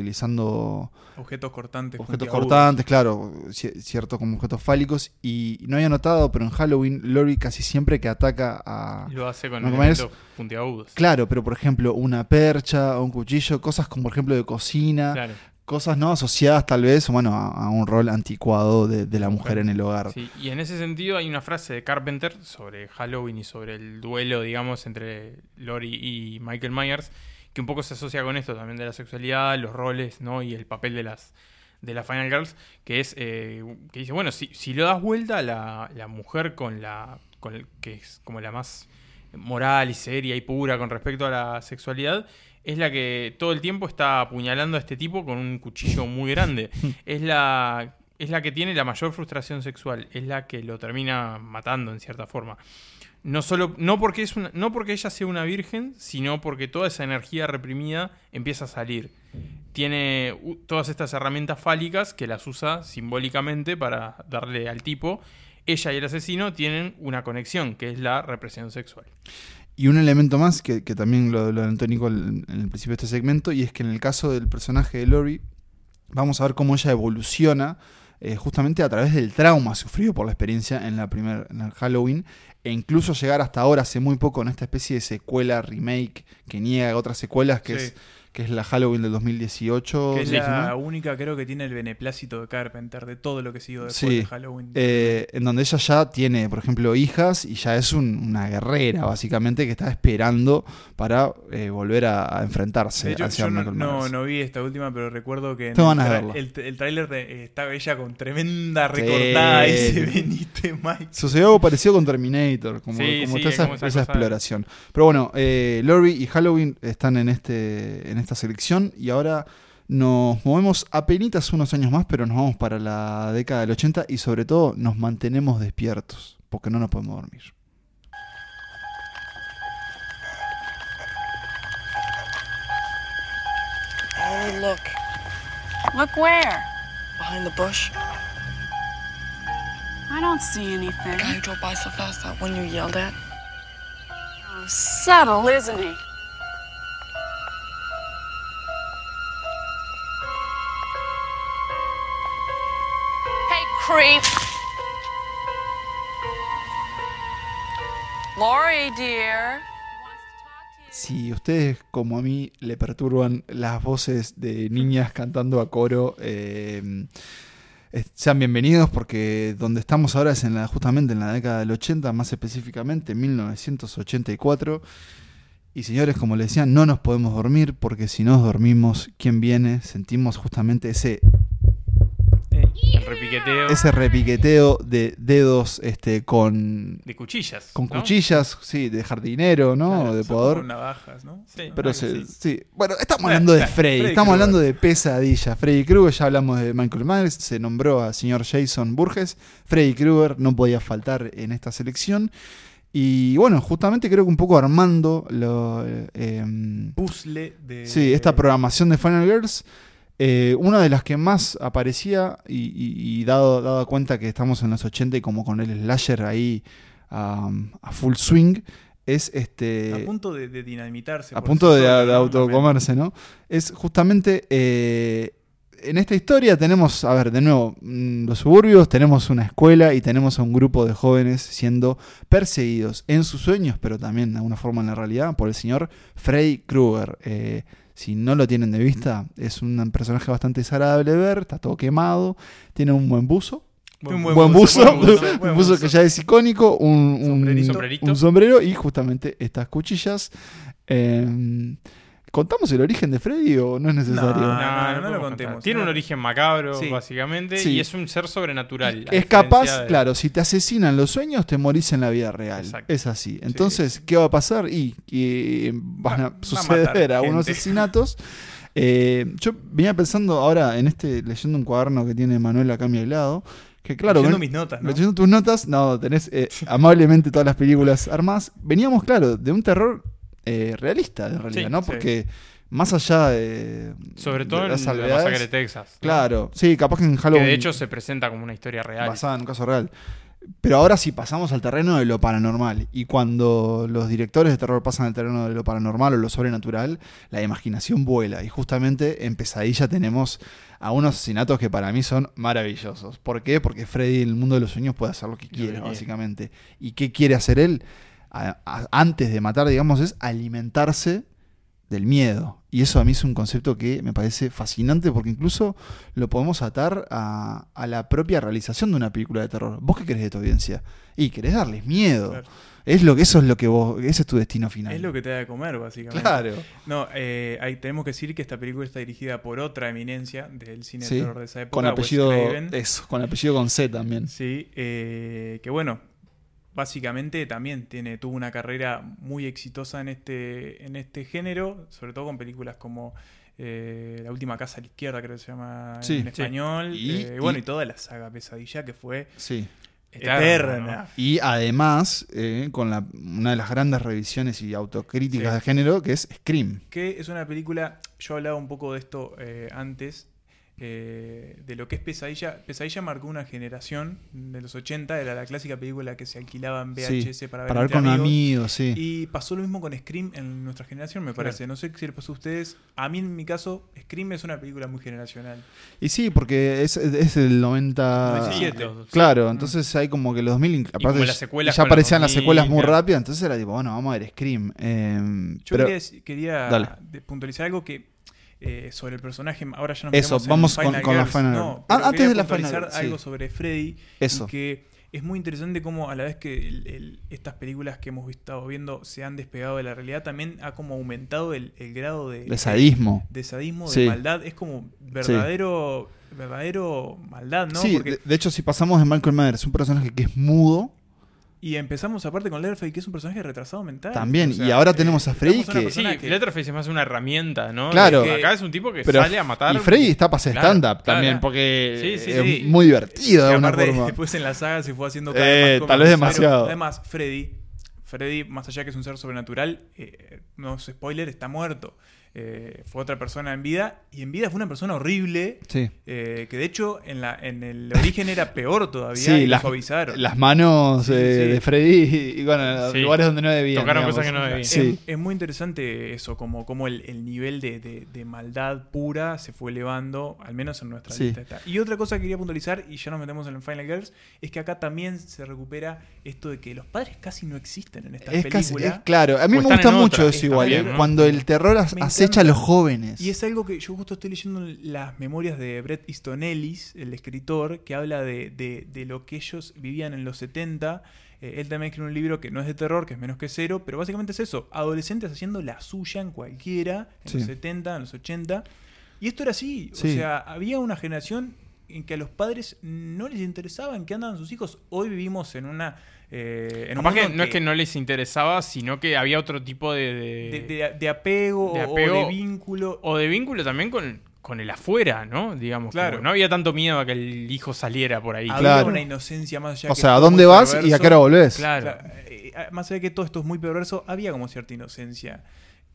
utilizando Objetos cortantes. objetos cortantes, claro, ci- cierto como objetos fálicos. Y no había notado, pero en Halloween, Lori casi siempre que ataca a... Lo hace con elementos puntiagudos. Claro, pero por ejemplo, una percha o un cuchillo, cosas como por ejemplo de cocina, Claro. Cosas no asociadas tal vez, bueno, a, a un rol anticuado de, de la mujer en el hogar. Sí, y en ese sentido hay una frase de Carpenter sobre Halloween y sobre el duelo, digamos, entre Lori y Michael Myers, que un poco se asocia con esto también de la sexualidad, los roles, ¿no? Y el papel de las de las Final Girls, que es eh, que dice, bueno, si, si lo das vuelta la, la mujer con la con el- que es como la más moral y seria y pura con respecto a la sexualidad, es la que todo el tiempo está apuñalando a este tipo con un cuchillo muy grande. es la es la que tiene la mayor frustración sexual, es la que lo termina matando en cierta forma. No solo no porque es una- no porque ella sea una virgen, sino porque toda esa energía reprimida empieza a salir. Tiene todas estas herramientas fálicas que las usa simbólicamente para darle al tipo. Ella y el asesino tienen una conexión, que es la represión sexual. Y un elemento más que, que también lo, lo anotó Nico en en el principio de este segmento, y es que en el caso del personaje de Lori, vamos a ver cómo ella evoluciona eh, justamente a través del trauma sufrido por la experiencia en la primer, en el Halloween, e incluso llegar hasta ahora, hace muy poco, en esta especie de secuela, remake, que niega otras secuelas, que, Sí. es, que es la Halloween del 2018. Que es ¿sí, la única, creo que tiene el beneplácito de Carpenter, de todo lo que siguió después Sí. de Halloween. Eh, en donde ella ya tiene, por ejemplo, hijas y ya es un- una guerrera, básicamente, que está esperando para eh, volver a, a enfrentarse de hecho, hacia yo no, no, no vi esta última, pero recuerdo que en el, tra- verla. el, el tráiler eh, estaba ella con tremenda recortada y se veniste Mike. Sucedió algo parecido con Terminator, como, Sí, como sí, toda esa, exploración. Pero bueno, eh, Lori y Halloween están en, este, en esta selección y ahora nos movemos apenas unos años más, pero nos vamos para la década del 80 y sobre todo nos mantenemos despiertos, porque no nos podemos dormir. Oh, look. Look where? Behind the bush. I don't see anything. The guy who drove by so fast that one you yelled at. Oh, subtle, isn't he? Creep. Lori, dear. Si ustedes, como a mí, le perturban las voces de niñas cantando a coro, eh, sean bienvenidos porque donde estamos ahora es en la, justamente en la década del 80, más específicamente 1984. Y señores, como les decía, no nos podemos dormir porque si nos dormimos, ¿quién viene? Sentimos justamente ese El repiqueteo ese repiqueteo de dedos este, con, de cuchillas. con ¿no? cuchillas, sí, de jardinero, ¿no? Claro, de podador. navajas, ¿no? Sí. Pero se- sí. Bueno, estamos Bueno, hablando de claro, Freddy, Freddy estamos hablando de pesadilla. Freddy Krueger, ya hablamos de Michael Myers, se nombró al señor Jason Burgess. Freddy Krueger no podía faltar en esta selección. Y bueno, justamente creo que un poco armando lo, eh, em, Puzzle de. sí, esta programación de Final Girls. Eh, una de las que más aparecía, y, y- y dado, dado cuenta que estamos en los 80 y como con el slasher ahí um, a full swing, es este. A punto de, de dinamitarse. a punto sí de, de autocomerse, ¿no? Es justamente eh, en esta historia tenemos, a ver, de nuevo, mm, los suburbios, tenemos una escuela y tenemos a un grupo de jóvenes siendo perseguidos en sus sueños, pero también de alguna forma en la realidad, por el señor Freddy Krueger. Eh, si no lo tienen de vista, es un personaje bastante desagradable de ver, está todo quemado, tiene un buen buzo, Un buen, buzo, buen buzo, un buen buzo buzo. que ya es icónico, un, un- un sombrero y justamente estas cuchillas. Eh, ¿Contamos el origen de Freddy o no es necesario? No, No, no lo podemos contemos. contar. Tiene un No. origen macabro, Sí. básicamente, Sí. y es un ser sobrenatural. Es capaz, de- claro, si te asesinan los sueños, te morís en la vida real. Exacto. Es así. Entonces, ¿qué va a pasar? Y que van Va- a va a suceder algunos gente. asesinatos. Eh, yo venía pensando ahora en este, leyendo un cuaderno que tiene Manuel acá a mi lado, que claro, Leyendo ven- mis notas, ¿no? Leyendo tus notas, no, tenés eh, amablemente todas las películas armadas. Veníamos, claro, de un terror eh, realista, en realidad, Sí, ¿no? Porque más allá de. Sobre de todo en las la salvedades, masacre de Texas. Claro, sí, capaz que en Que Halloween. de hecho se presenta como una historia real. basada en un caso real. Pero ahora sí pasamos al terreno de lo paranormal. Y cuando los directores de terror pasan al terreno de lo paranormal o lo sobrenatural, la imaginación vuela. Y justamente en Pesadilla tenemos a unos asesinatos que para mí son maravillosos. ¿Por qué? Porque Freddy en el mundo de los sueños puede hacer lo que quiera, quiere. básicamente. ¿Y qué quiere hacer él? A- a- antes de matar, digamos, es alimentarse del miedo. Y eso a mí es un concepto que me parece fascinante porque incluso lo podemos atar a, a la propia realización de una película de terror. ¿Vos qué querés de tu audiencia? Y querés darles miedo. Claro. Es lo que, eso es lo que vos, ese es tu destino final. Es lo que te da de comer, básicamente. Claro. No, eh, ahí tenemos que decir que esta película está dirigida por otra eminencia del cine Sí, de terror de esa época. Con apellido, eso, con apellido con C también. Sí, eh, que bueno, básicamente también tiene, tuvo una carrera muy exitosa en este, en este género, sobre todo con películas como eh, La última casa a la izquierda, creo que se llama Sí. en Sí. español. Y- eh, bueno, y- y toda la saga Pesadilla que fue Sí. Eterna, eterna. Y además, eh, con la- una de las grandes revisiones y autocríticas Sí. de género, que es Scream. Que es una película, yo hablaba un poco de esto eh, antes, eh, de lo que es Pesadilla. Pesadilla marcó una generación de los 80, era la clásica película que se alquilaba en VHS Sí, para ver, para ver con amigos. amigos, sí. Y pasó lo mismo con Scream en nuestra generación, me parece. No sé si le pasó a ustedes. A mí, en mi caso, Scream es una película muy generacional. Y sí, porque es, es del 90... 97. Claro, entonces hay como que los 2000... como Aparte, las secuelas ya aparecían las 2000, secuelas muy claro. rápidas, entonces era tipo, bueno, vamos a ver Scream. Eh, Yo pero- quería, puntualizar algo que eh, sobre el personaje. Ahora ya nos Eso, en vamos con- Final con la. Final No, Ah, antes de la Final sí. algo sobre Freddy. Eso. que es muy interesante cómo a la vez que el- el- estas películas que hemos estado viendo se han despegado de la realidad, también ha como aumentado el, el grado de, De sadismo. de sadismo, Sí. de maldad. Es como verdadero, verdadero maldad, ¿no? sí, Porque- de, de hecho, si pasamos de Malcolm Myers, un personaje que es mudo, y empezamos aparte con Leatherface, que es un personaje retrasado mental. También, O sea, y ahora eh, tenemos a Freddy una que- Sí, que- Letterface es más una herramienta, ¿no? Claro. Que acá es un tipo que pero sale a matar. y Freddy está para hacer Claro, stand-up claro. también, porque Sí, sí, es sí. muy divertido de aparte, forma. después en la saga se fue haciendo cada Eh, vez más tal vez demasiado. Pero, Además, Freddy, Freddy, más allá que es un ser sobrenatural, eh, no es spoiler, está muerto. Eh, fue otra persona en vida y en vida fue una persona horrible. Sí. eh, que de hecho en, la, en el origen era peor todavía Sí, y lo las, suavizaron. las manos Sí, eh, sí. de Freddy y bueno, lugares donde no debían. Tocaron digamos. cosas que no debían. Sí. Es, es muy interesante eso, como, como el, el nivel de, de- de maldad pura se fue elevando, al menos en nuestra Sí. lista. está. Y otra cosa que quería puntualizar, y ya nos metemos en el Final Girls, es que acá también se recupera esto de que los padres casi no existen en esta Es casi, película. es claro. A mí me gusta mucho otra, eso igual, bien, ¿no? cuando el terror Me acecha a los jóvenes. Y es algo que yo justo estoy leyendo las memorias de Bret Easton Ellis, el escritor, que habla de, de- de lo que ellos vivían en los 70. Eh, él también escribe un libro que no es de terror, que es menos que cero, pero básicamente es eso, adolescentes haciendo la suya en cualquiera, en Sí. los 70, en los 80. Y esto era así, Sí. o sea, había una generación en que a los padres no les interesaba en qué andaban sus hijos. Hoy vivimos en una... eh, en un Capaz que no es que no les interesaba, sino que había otro tipo de. de- de, de- de apego, de o- apego o de vínculo. o de vínculo también con, con el afuera, ¿no? Digamos. Claro. no había tanto miedo a que el hijo saliera por ahí. Había Claro. una inocencia más allá o que sea, ¿a todo dónde vas y a qué hora volvés? Claro. Claro, eh, más allá de que todo esto es muy perverso, había como cierta inocencia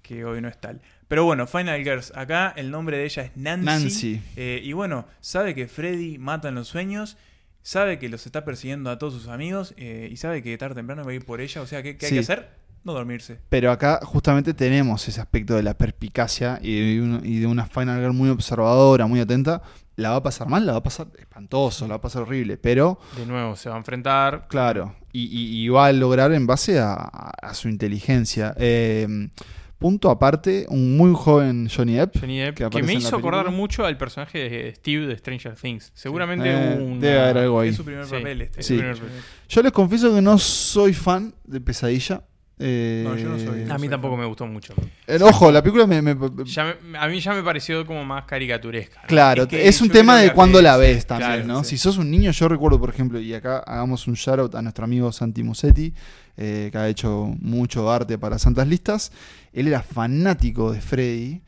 que hoy no es tal. Pero bueno, Final Girls, acá el nombre de ella es Nancy. Nancy. eh, y bueno, sabe que Freddy mata en los sueños, sabe que los está persiguiendo a todos sus amigos eh, y sabe que tarde o temprano va a ir por ella. O sea, ¿qué, qué hay Sí. que hacer? No dormirse. Pero acá justamente tenemos ese aspecto de la perspicacia y de, un- y de una Final Girl muy observadora, muy atenta. La va a pasar mal, la va a pasar espantoso, la va a pasar horrible, pero De nuevo, se va a enfrentar. claro, y, y- y va a lograr en base a, a su inteligencia. Eh, punto aparte, un muy joven Johnny Depp. Johnny Depp, que me hizo acordar mucho al personaje de Steve de Stranger Things. Seguramente Eh, una- debe haber algo ahí. Es su primer Sí. papel este. Sí. Su primer papel. Yo les confieso que no soy fan de Pesadilla. Eh, No, yo no soy. A mí soy tampoco fan. me gustó mucho. eh, ojo, la película me... me- Ya me- a mí ya me pareció como más caricaturesca. ¿no? Claro, Es que es, un tema de que cuando la sí, ves también, claro, ¿no? sí. Si sos un niño, yo recuerdo, por ejemplo, y acá hagamos un shout out a nuestro amigo Santi Musetti, eh, que ha hecho mucho arte para Santas Listas. Él era fanático de Freddy.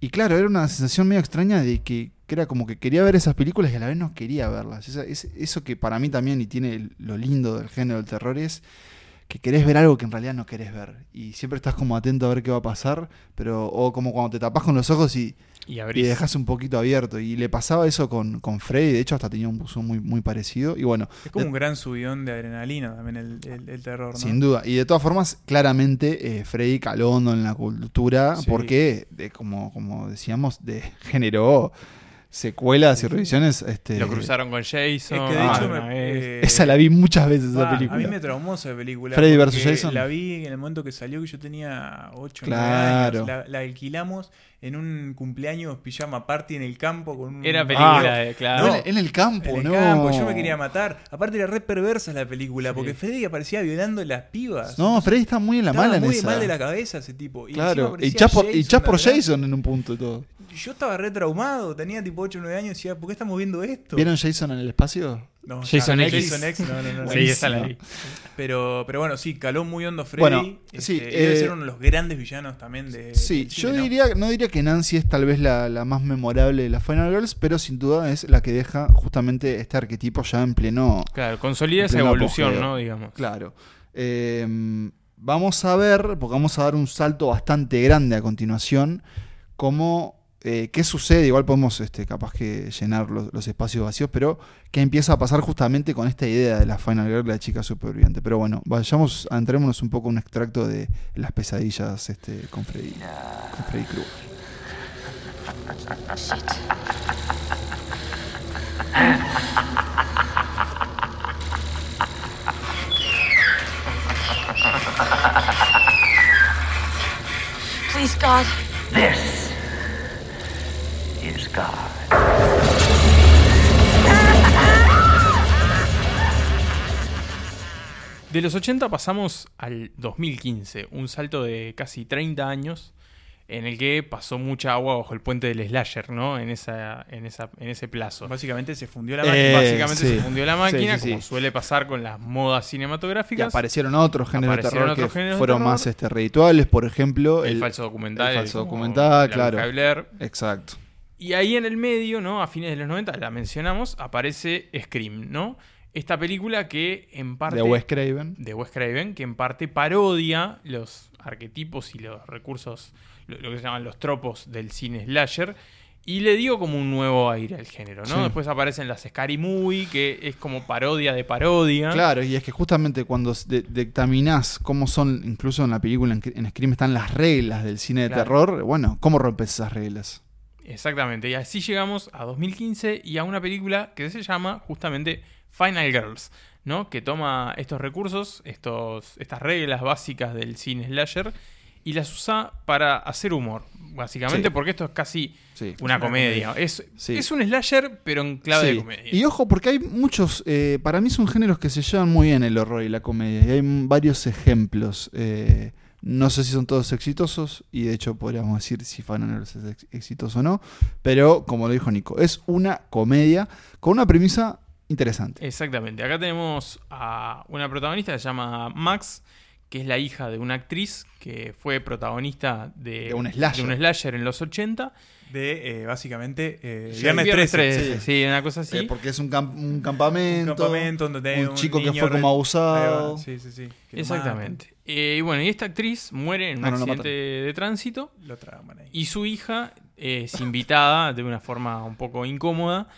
Y claro, era una sensación medio extraña de que, era como que quería ver esas películas y a la vez no quería verlas. Es- eso que para mí también, y tiene lo lindo del género del terror, es que querés ver algo que en realidad no querés ver. Y siempre estás como atento a ver qué va a pasar, pero o como cuando te tapas con los ojos y, Y dejas un poquito abierto. Y le pasaba eso con, con Freddy, de hecho hasta tenía un buzón muy, muy parecido. Y bueno, Es como de- un gran subidón de adrenalina también el, el- el terror, ¿no? sin duda. Y de todas formas, claramente eh, Freddy caló en la cultura Sí. porque, de, como, como decíamos, de, generó secuelas y revisiones. Este, Lo cruzaron con Jason. Es que de Ah, hecho una me- eh, Esa la vi muchas veces, esa película. A mí me traumó esa película. Freddy versus Jason. La vi en el momento que salió, que yo tenía 8 Claro. años. La, la alquilamos en un cumpleaños pijama party en el campo con un. Era película, Ah, de, claro. No, en, el campo, En el no. campo, yo me quería matar. Aparte era re perversa la película, Sí. porque Freddy aparecía violando las pibas. No, Entonces, Freddy está muy en la estaba mala en muy esa. mal de la cabeza ese tipo. Y Claro, y aparecía chas por, y Jason chas por atrás. Jason en un punto y todo. Yo estaba re traumado, tenía tipo 8 o 9 años y decía, ¿por qué estamos viendo esto? ¿Vieron Jason en el espacio? No, Jason X. Jason X, no, no, no. Sí, esa la vi. Pero, pero bueno, sí, caló muy hondo Freddy. Bueno, Este, sí, debe eh, ser uno de los grandes villanos también de. Sí, yo diría, no diría que Nancy es tal vez la, la más memorable de las Final Girls, pero sin duda es la que deja justamente este arquetipo ya en pleno. Claro, consolida esa evolución, apogeo. ¿no? Digamos. Claro. Eh, vamos a ver, porque vamos a dar un salto bastante grande a continuación, cómo. Eh, ¿Qué sucede? Igual podemos este, capaz que llenar los, los espacios vacíos, pero qué empieza a pasar justamente con esta idea de la Final Girl, la chica superviviente. Pero bueno, vayamos, entrémonos un poco en un extracto de las pesadillas este, con Freddy, con Freddy Krueger. Please, God. This De los 80 pasamos al 2015, un salto de casi 30 años en el que pasó mucha agua bajo el puente del slasher, ¿no? En esa, en esa, en ese plazo. Básicamente se fundió la Eh, máquina. Básicamente sí. se fundió la Sí, máquina, sí, como suele pasar con las modas Y cinematográficas. aparecieron otros géneros de Aparecieron terror que otros de fueron terror. más este, por ejemplo, el, falso documental. el falso documental, La claro. De. Exacto. Y ahí en el medio, ¿no? A fines de los 90, la mencionamos, aparece Scream, ¿no? Esta película que en parte... De Wes Craven. de Wes Craven, que en parte parodia los arquetipos y los recursos, lo, lo que se llaman los tropos del cine slasher, y le dio como un nuevo aire al género, ¿no? Sí. Después aparecen las Scary Movie, que es como parodia de parodia. Claro, y es que justamente cuando dictaminás cómo son, incluso en la película, en, en Scream están las reglas del cine de Claro. terror, bueno, ¿cómo rompes esas reglas? Exactamente, y así llegamos a 2015 y a una película que se llama justamente Final Girls, ¿no? Que toma estos recursos, estos, estas reglas básicas del cine slasher y las usa para hacer humor, básicamente, Sí. porque esto es casi Sí. una, comedia. Es, Sí. es un slasher, pero en clave de comedia. Y ojo, porque hay muchos, eh, para mí son géneros que se llevan muy bien el horror y la comedia, y hay varios ejemplos. eh, no sé si son todos exitosos, y de hecho podríamos decir si Girls es ex- exitoso o no, pero como lo dijo Nico, es una comedia con una premisa interesante. Exactamente. Acá tenemos a una protagonista que se llama Max, que es la hija de una actriz que fue protagonista de, De un slasher. de un slasher en los 80. De eh, básicamente eh, Sí, Viernes Viernes 13. 13, sí. una cosa así. Eh, porque es un, camp- un campamento, Un campamento donde hay un chico que niño fue como abusado. Sí, sí, sí. que Exactamente. Eh, y bueno, y esta actriz muere en un No, no, no accidente de tránsito Lo traman ahí. y su hija es invitada de una forma un poco incómoda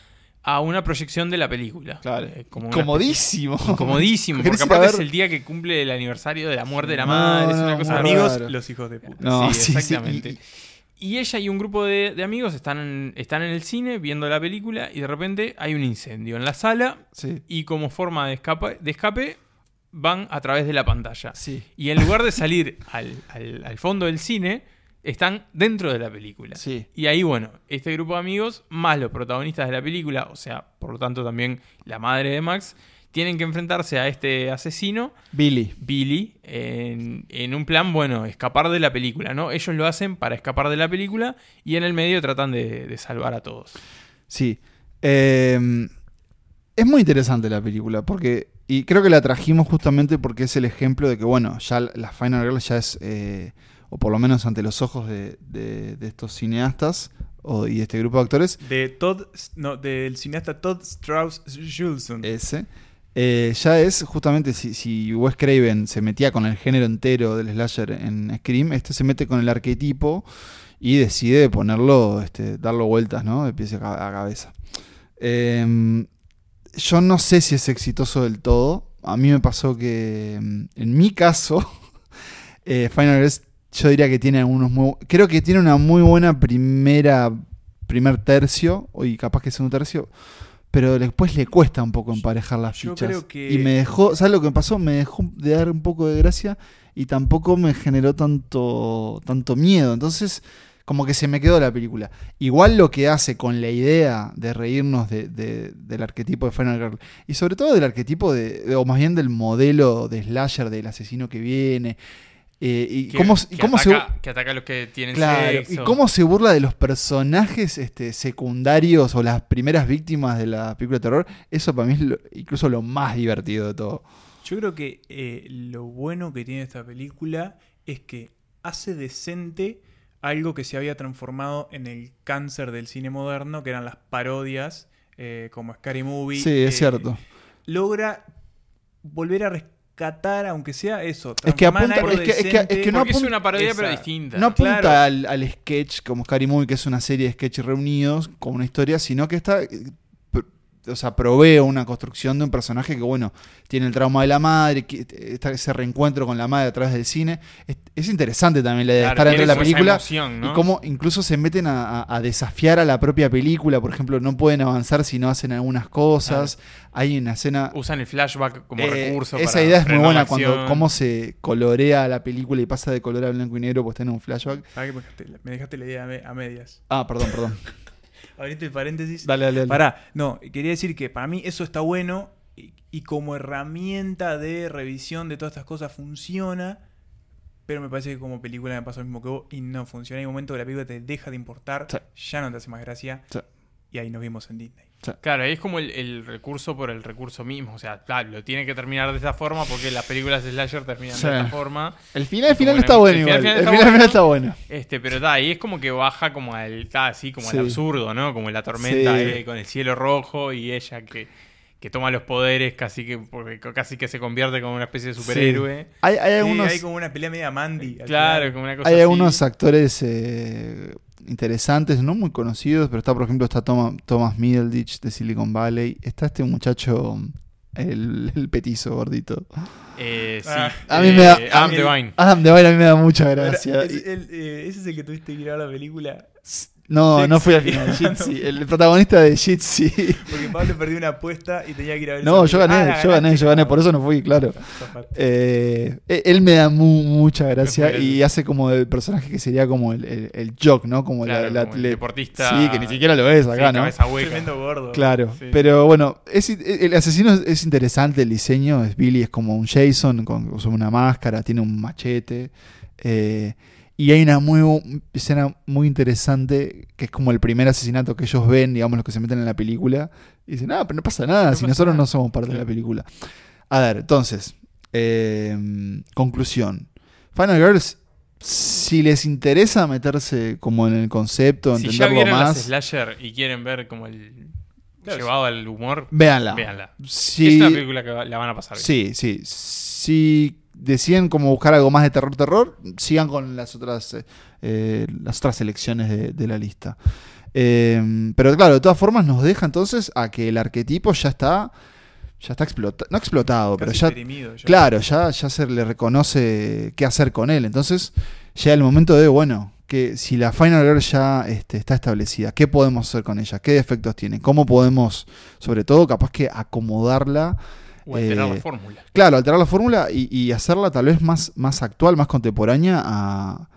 a una proyección de la película. Claro. Eh, como Comodísimo. ¿Querés porque aparte es el día que cumple el aniversario de la muerte de la No, madre. es una no, cosa muy Amigos, raro. los hijos de puta. No, sí, sí, sí, exactamente. y- Y ella y un grupo de, de amigos están, están en el cine viendo la película y de repente hay un incendio en la sala Sí. y como forma de escape, de escape van a través de la pantalla. Sí. Y en lugar de salir al, al- al fondo del cine, están dentro de la película. Sí. Y ahí, bueno, este grupo de amigos, más los protagonistas de la película, o sea, por lo tanto también la madre de Max, tienen que enfrentarse a este asesino, Billy. Billy, en, en un plan, bueno, escapar de la película, ¿no? Ellos lo hacen para escapar de la película y en el medio tratan de, de salvar a todos. Sí. Eh, es muy interesante la película porque. Y creo que la trajimos justamente porque es el ejemplo de que, bueno, ya la Final Girl ya es. eh, o por lo menos ante los ojos de, de- de estos cineastas o, y de este grupo de actores, De Todd, no, del cineasta Todd Strauss Juleson. ese. Eh, ya es justamente si, si Wes Craven se metía con el género entero del slasher en Scream, este se mete con el arquetipo y decide ponerlo, este, darlo vueltas, ¿no? De pies a ca- a cabeza. Eh, yo no sé si es exitoso del todo. A mí me pasó que, mm, en mi caso, eh, Final Girls, yo diría que tiene algunos muy, creo que tiene una muy buena primera primer tercio y capaz que segundo tercio, pero después le cuesta un poco emparejar las Yo fichas. creo que- Y me dejó, ¿sabes lo que me pasó? Me dejó de dar un poco de gracia y tampoco me generó tanto tanto miedo. Entonces, como que se me quedó la película. Igual lo que hace con la idea de reírnos de- de- del arquetipo de Final Girl y sobre todo del arquetipo de, de- o más bien del modelo de slasher del asesino que viene. Eh, y Que- cómo, y que cómo se ataca, que ataca a los que tienen Claro, y sexo. cómo se burla de los personajes este, secundarios o las primeras víctimas de la película de terror, eso para mí es lo- incluso lo más divertido de todo. Yo creo que eh, lo bueno que tiene esta película es que hace decente algo que se había transformado en el cáncer del cine moderno, que eran las parodias, eh, como Scary Movie. Sí, es eh, cierto. Logra volver a rescatar, aunque sea eso. Es que apunta- es que- es que- decente. es que no Porque es apunta- una parodia, pero distinta. No apunta claro. al, al sketch como Scary Movie, que es una serie de sketches reunidos con una historia, sino que está. O sea, provee una construcción de un personaje que, bueno, tiene el trauma de la madre, que está ese reencuentro con la madre a través del cine. Es, es interesante también la idea de Claro, estar dentro de la película. emoción, ¿no? Y cómo incluso se meten a, desafiar a la propia película. Por ejemplo, no pueden avanzar si no hacen algunas cosas. Hay una escena. Usan el flashback como Eh, recurso. esa para idea es muy buena cuando cómo se colorea la película y pasa de color a blanco y negro pues tiene un flashback. Pará que me dejaste, me dejaste la idea a medias. Ah, perdón, perdón. Abriste el paréntesis. Dale, dale, dale. Pará, no, quería decir que para mí eso está bueno y, y como herramienta de revisión de todas estas cosas funciona, pero me parece que como película me pasa lo mismo que vos y no funciona. Hay un momento que la película te deja de importar, Sí. ya no te hace más gracia Sí. y ahí nos vimos en Disney. Claro, ahí es como el, el recurso por el recurso mismo. O sea, claro, lo tiene que terminar de esa forma porque las películas de Slasher terminan Sí. de esta forma. El final, el final está bueno el final está final, bueno. está bueno. Este, pero está, ahí es como que baja como al, está así, como Sí. al absurdo, ¿no? Como la tormenta Sí. eh, con el cielo rojo y ella que, que toma los poderes casi que porque casi que se convierte como una especie de superhéroe. Hay, hay Sí, algunos, hay como una pelea media Mandy. Claro, como una cosa hay así. algunos actores eh, interesantes, no muy conocidos, pero está, por ejemplo, está Thomas, Thomas Middleditch de Silicon Valley. Está este muchacho, el, el petizo gordito. Eh, sí. Ah. A mí me da- Eh, Adam a mí- Devine. Adam Devine a mí me da mucha Pero, gracia. es- Y- el- eh, ese es el que tuviste que ir a la película. No, Jitsi. no fui al final. Jitsi, el protagonista de Jitsi. Porque Pablo perdió una apuesta y tenía que ir a ver No, esa yo gané. Ah, yo gané, yo gané, no. por eso no fui, claro. Eh, e- él me da mu- mucha gracia Es y hace como el personaje que sería como el, el, el jock, ¿no? Como Claro, la, la como el deportista- Sí, que ni siquiera lo ves Sí, acá, ¿no? cabeza hueca. Tremendo gordo. Claro, Sí. pero bueno, es, el asesino es, es interesante, el diseño, es Billy, es como un Jason, con usa una máscara, tiene un machete, eh, y hay una muy, escena muy interesante, que es como el primer asesinato que ellos ven, digamos, los que se meten en la película, y dicen, ah, pero no pasa nada, No si pasa nosotros nada". no somos parte de la película. A ver, entonces, eh, conclusión. Final Girls, si les interesa meterse como en el concepto, Si ya entenderlo las más, slasher y quieren ver como el Claro, llevado al humor, véanla. véanla. Si- Es una película que la van a pasar bien. Sí, sí. Si deciden como buscar algo más de terror, terror, sigan con las otras, eh, eh, las otras selecciones de, de la lista. Eh, pero claro, de todas formas nos deja entonces a que el arquetipo ya está, ya está explotado, no explotado, pero ya, claro, ya, ya se le reconoce qué hacer con él. Entonces llega el momento de, bueno, que si la Final Girl ya este, está establecida, ¿qué podemos hacer con ella? ¿Qué defectos tiene? ¿Cómo podemos, sobre todo, capaz que acomodarla? O alterar eh, la fórmula. Claro, alterar la fórmula y, y hacerla tal vez más, más actual, más contemporánea a-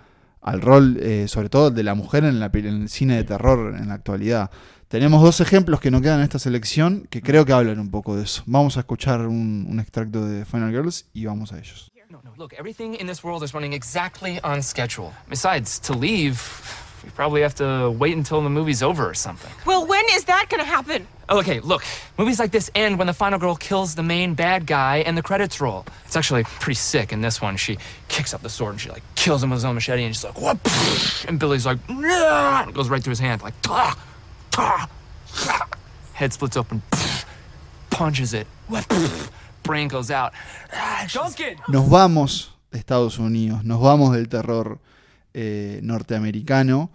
al rol, eh, sobre todo de la mujer en, la, en el cine de terror en la actualidad. Tenemos dos ejemplos que nos quedan en esta selección que creo que hablan un poco de eso. Vamos a escuchar un, un extracto de Final Girls y vamos a ellos. No, no, look, everything in this world is running exactly on schedule. Besides, to leave, we probably have to wait until the movie's over or something. Well, when is that gonna happen? Oh, okay, look, movies like this end when the final girl kills the main bad guy and the credits roll. It's actually pretty sick in this one. She kicks up the sword and she like kills him with his own machete and she's like, what? And Billy's like, "Nah," and it goes right through his hand, like, ta, ta, ta. Head splits open. punches it. Brain goes out. Ah, Duncan! Nos vamos de Estados Unidos, nos vamos del terror eh, norteamericano,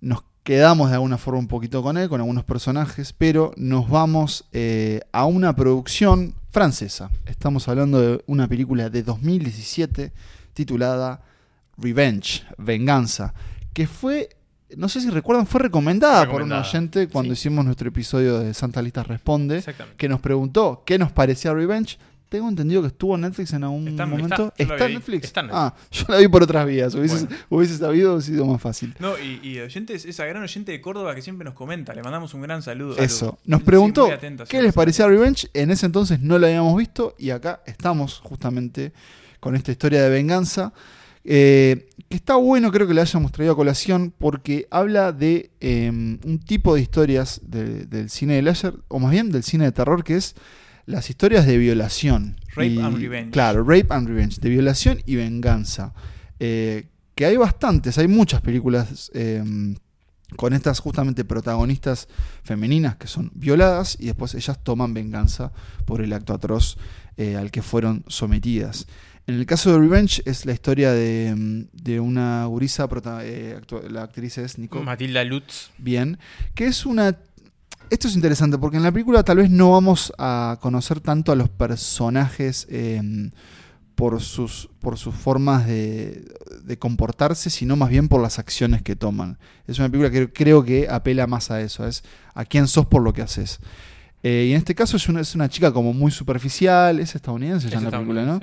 nos quedamos de alguna forma un poquito con él, con algunos personajes, pero nos vamos eh, a una producción francesa. Estamos hablando de una película de 2017 titulada Revenge, Venganza, que fue, no sé si recuerdan, fue recomendada, por un oyente cuando sí. hicimos nuestro episodio de Santa Lista Responde, que nos preguntó qué nos parecía Revenge. Tengo entendido que estuvo en Netflix en algún Está momento. está, la ¿Está en. Netflix? Está en Netflix. Ah, yo la vi por otras vías. Hubiese, Bueno. hubiese sabido, hubiese sido más fácil. No, y, y oyentes, esa gran oyente de Córdoba que siempre nos comenta, le mandamos un gran saludo. Eso. Saludo. Nos preguntó atenta, qué les parecía Revenge. En ese entonces no lo habíamos visto y acá estamos justamente con esta historia de venganza. eh, que está bueno, creo que la hayamos traído a colación porque habla de eh, un tipo de historias de- del cine de Lasher, o más bien del cine de terror, que es las historias de violación. Rape Y- and revenge. Claro, rape and revenge, de violación y venganza. Eh, que hay bastantes, hay muchas películas eh, con estas justamente protagonistas femeninas que son violadas y después ellas toman venganza por el acto atroz eh, al que fueron sometidas. En el caso de Revenge es la historia de, mm, de una gurisa, eh, la actriz es Nicole Matilda Lutz. bien, que es una... Esto es interesante porque en la película tal vez no vamos a conocer tanto a los personajes eh, por, sus, por sus formas de, de comportarse, sino más bien por las acciones que toman. Es una película que creo que apela más a eso, es a quién sos por lo que haces. Eh, y en este caso es una, es una chica como muy superficial, es estadounidense ya Es en la película, ¿no?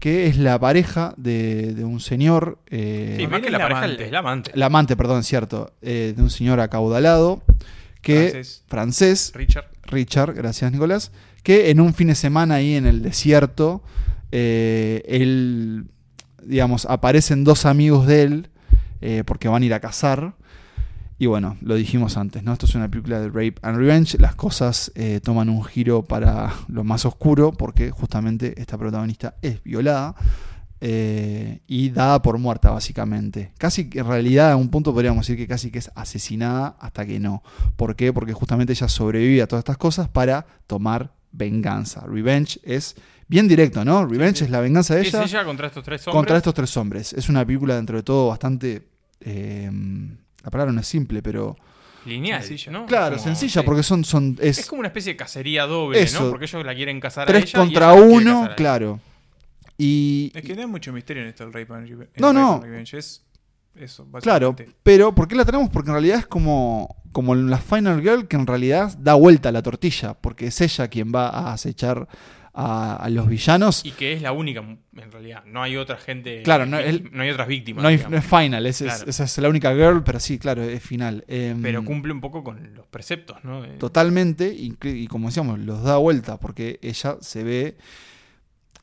Que es la pareja de, de un señor... eh, Sí, más que la la pareja, amante. es la amante. la amante, perdón, cierto, eh, de un señor acaudalado que Francés. francés, Richard. Richard, gracias Nicolás, que en un fin de semana ahí en el desierto, eh, él, digamos, aparecen dos amigos de él eh, porque van a ir a cazar. Y bueno, lo dijimos antes, ¿no? Esto es una película de Rape and Revenge. Las cosas eh, toman un giro para lo más oscuro porque justamente esta protagonista es violada eh, y dada por muerta, básicamente. Casi en realidad, a un punto podríamos decir que casi que es asesinada hasta que no. ¿Por qué? Porque justamente ella sobrevive a todas estas cosas para tomar venganza. Revenge es bien directo, ¿no? Revenge sí. es la venganza de Es ella ella contra estos tres hombres. contra estos tres hombres. Es una película dentro de todo bastante... eh, la palabra no es simple, pero... Lineal, Sencilla. ¿no? Claro, Como- sencilla, sí. porque son... son es Es como una especie de cacería doble, Eso. ¿no? Porque ellos la quieren casar a tres ella. y contra ella uno, a claro. Y, Es que no hay mucho misterio en esto del Rape and Revenge. No, no. Es eso, Claro, pero ¿por qué la tenemos? Porque en realidad es como, como en la Final Girl que en realidad da vuelta la tortilla, porque es ella quien va a acechar a, a los villanos. Y que es la única, en realidad. No hay otra gente. Claro, no, él- no hay otras víctimas. No, hay- digamos. no es Final, es- esa es la única girl, pero sí, claro, es final. Em, Pero cumple un poco con los preceptos, ¿no? Totalmente, y, y como decíamos, los da vuelta, porque ella se ve...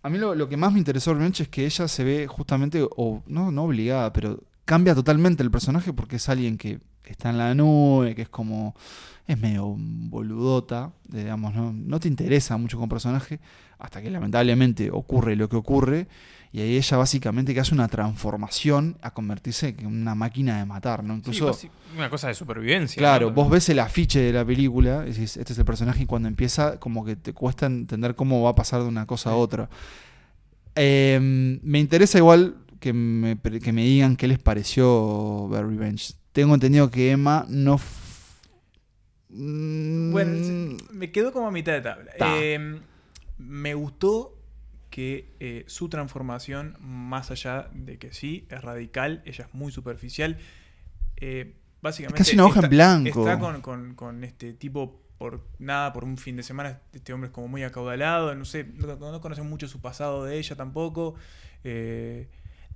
A mí lo, que más me interesó realmente es que ella se ve justamente, o no, no obligada, pero cambia totalmente el personaje porque es alguien que está en la nube, que es como... Es medio boludota, digamos, ¿no? no te interesa mucho como personaje, hasta que lamentablemente ocurre lo que ocurre, y ahí ella básicamente que hace una transformación a convertirse en una máquina de matar, ¿no? Sí, Incluso... una cosa de supervivencia. Claro, ¿no? vos ves el afiche de la película, y decís, este es el personaje, y cuando empieza, como que te cuesta entender cómo va a pasar de una cosa a otra. Eh, me interesa igual que me, que me digan qué les pareció ver Revenge. Tengo entendido que Emma no. f- Mm, Bueno, se- me quedo como a mitad de tabla. Ta. Eh, me gustó que eh, su transformación, más allá de que sí, es radical, ella es muy superficial. eh, básicamente. Es casi una hoja en está- blanco. Está con, con- con este tipo por nada, por un fin de semana. Este hombre es como muy acaudalado, no sé, no, no conocen mucho su pasado de ella tampoco. eh,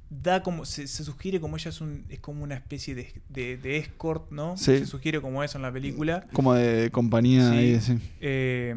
da como se, se sugiere como ella es un es como una especie de, de, de escort no Sí. se sugiere como eso en la película como de compañía Sí. ahí, sí. eh,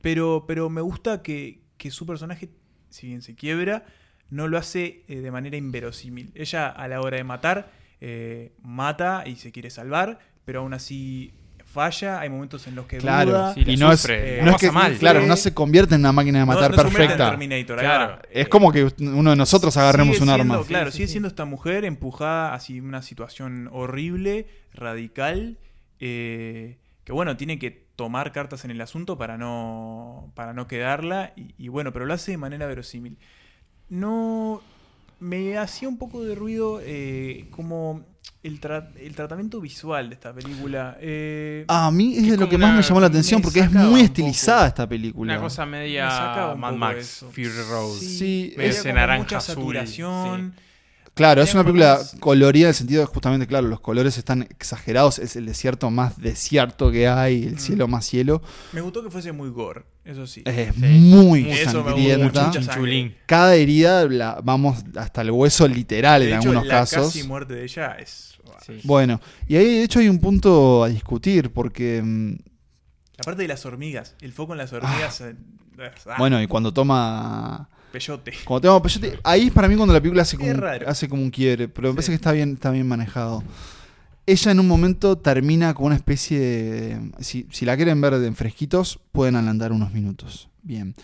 pero, pero me gusta que, que su personaje, si bien se quiebra, no lo hace eh, de manera inverosímil. Ella a la hora de matar, eh, mata y se quiere salvar, pero aún así falla. Hay momentos en los que Claro, duda. sí, la y no es, eh, no es que, mal. claro, no se convierte en una máquina de No- matar no en perfecta. Terminator, Claro. Es como que uno de nosotros agarremos un arma. Claro, sigue siendo esta mujer empujada hacia una situación horrible, radical, eh, que bueno, tiene que tomar cartas en el asunto para no, para no quedarla. Y, y bueno, pero lo hace de manera verosímil. No. Me hacía un poco de ruido eh, como el, tra- el tratamiento visual de esta película. Eh, A mí es de es lo que más me llamó la atención porque es muy estilizada poco. esta película. Una cosa Me media Mad Max. Fury Road. Sí, medio es- ese como naranja mucha azul. Claro, es una película colorida en el sentido de justamente, claro, los colores están exagerados, es el desierto más desierto que hay, el Mm. cielo más cielo. Me gustó que fuese muy gore, eso sí. Es Sí. muy Eso me gustó sangrienta. mucho. Cada herida la, vamos hasta el hueso literal De en hecho, algunos la casos. casi muerte de ella es. Sí. Bueno, y ahí de hecho hay un punto a discutir porque, mm, La parte de las hormigas, el foco en las hormigas. eh, ah, bueno, y cuando toma... Peyote. Ahí es para mí cuando la película hace como, hace como un quiebre, pero me Sí. parece que está bien, está bien manejado. Ella en un momento termina con una especie de... Si, si la quieren ver en fresquitos, pueden adelantar unos minutos. Bien.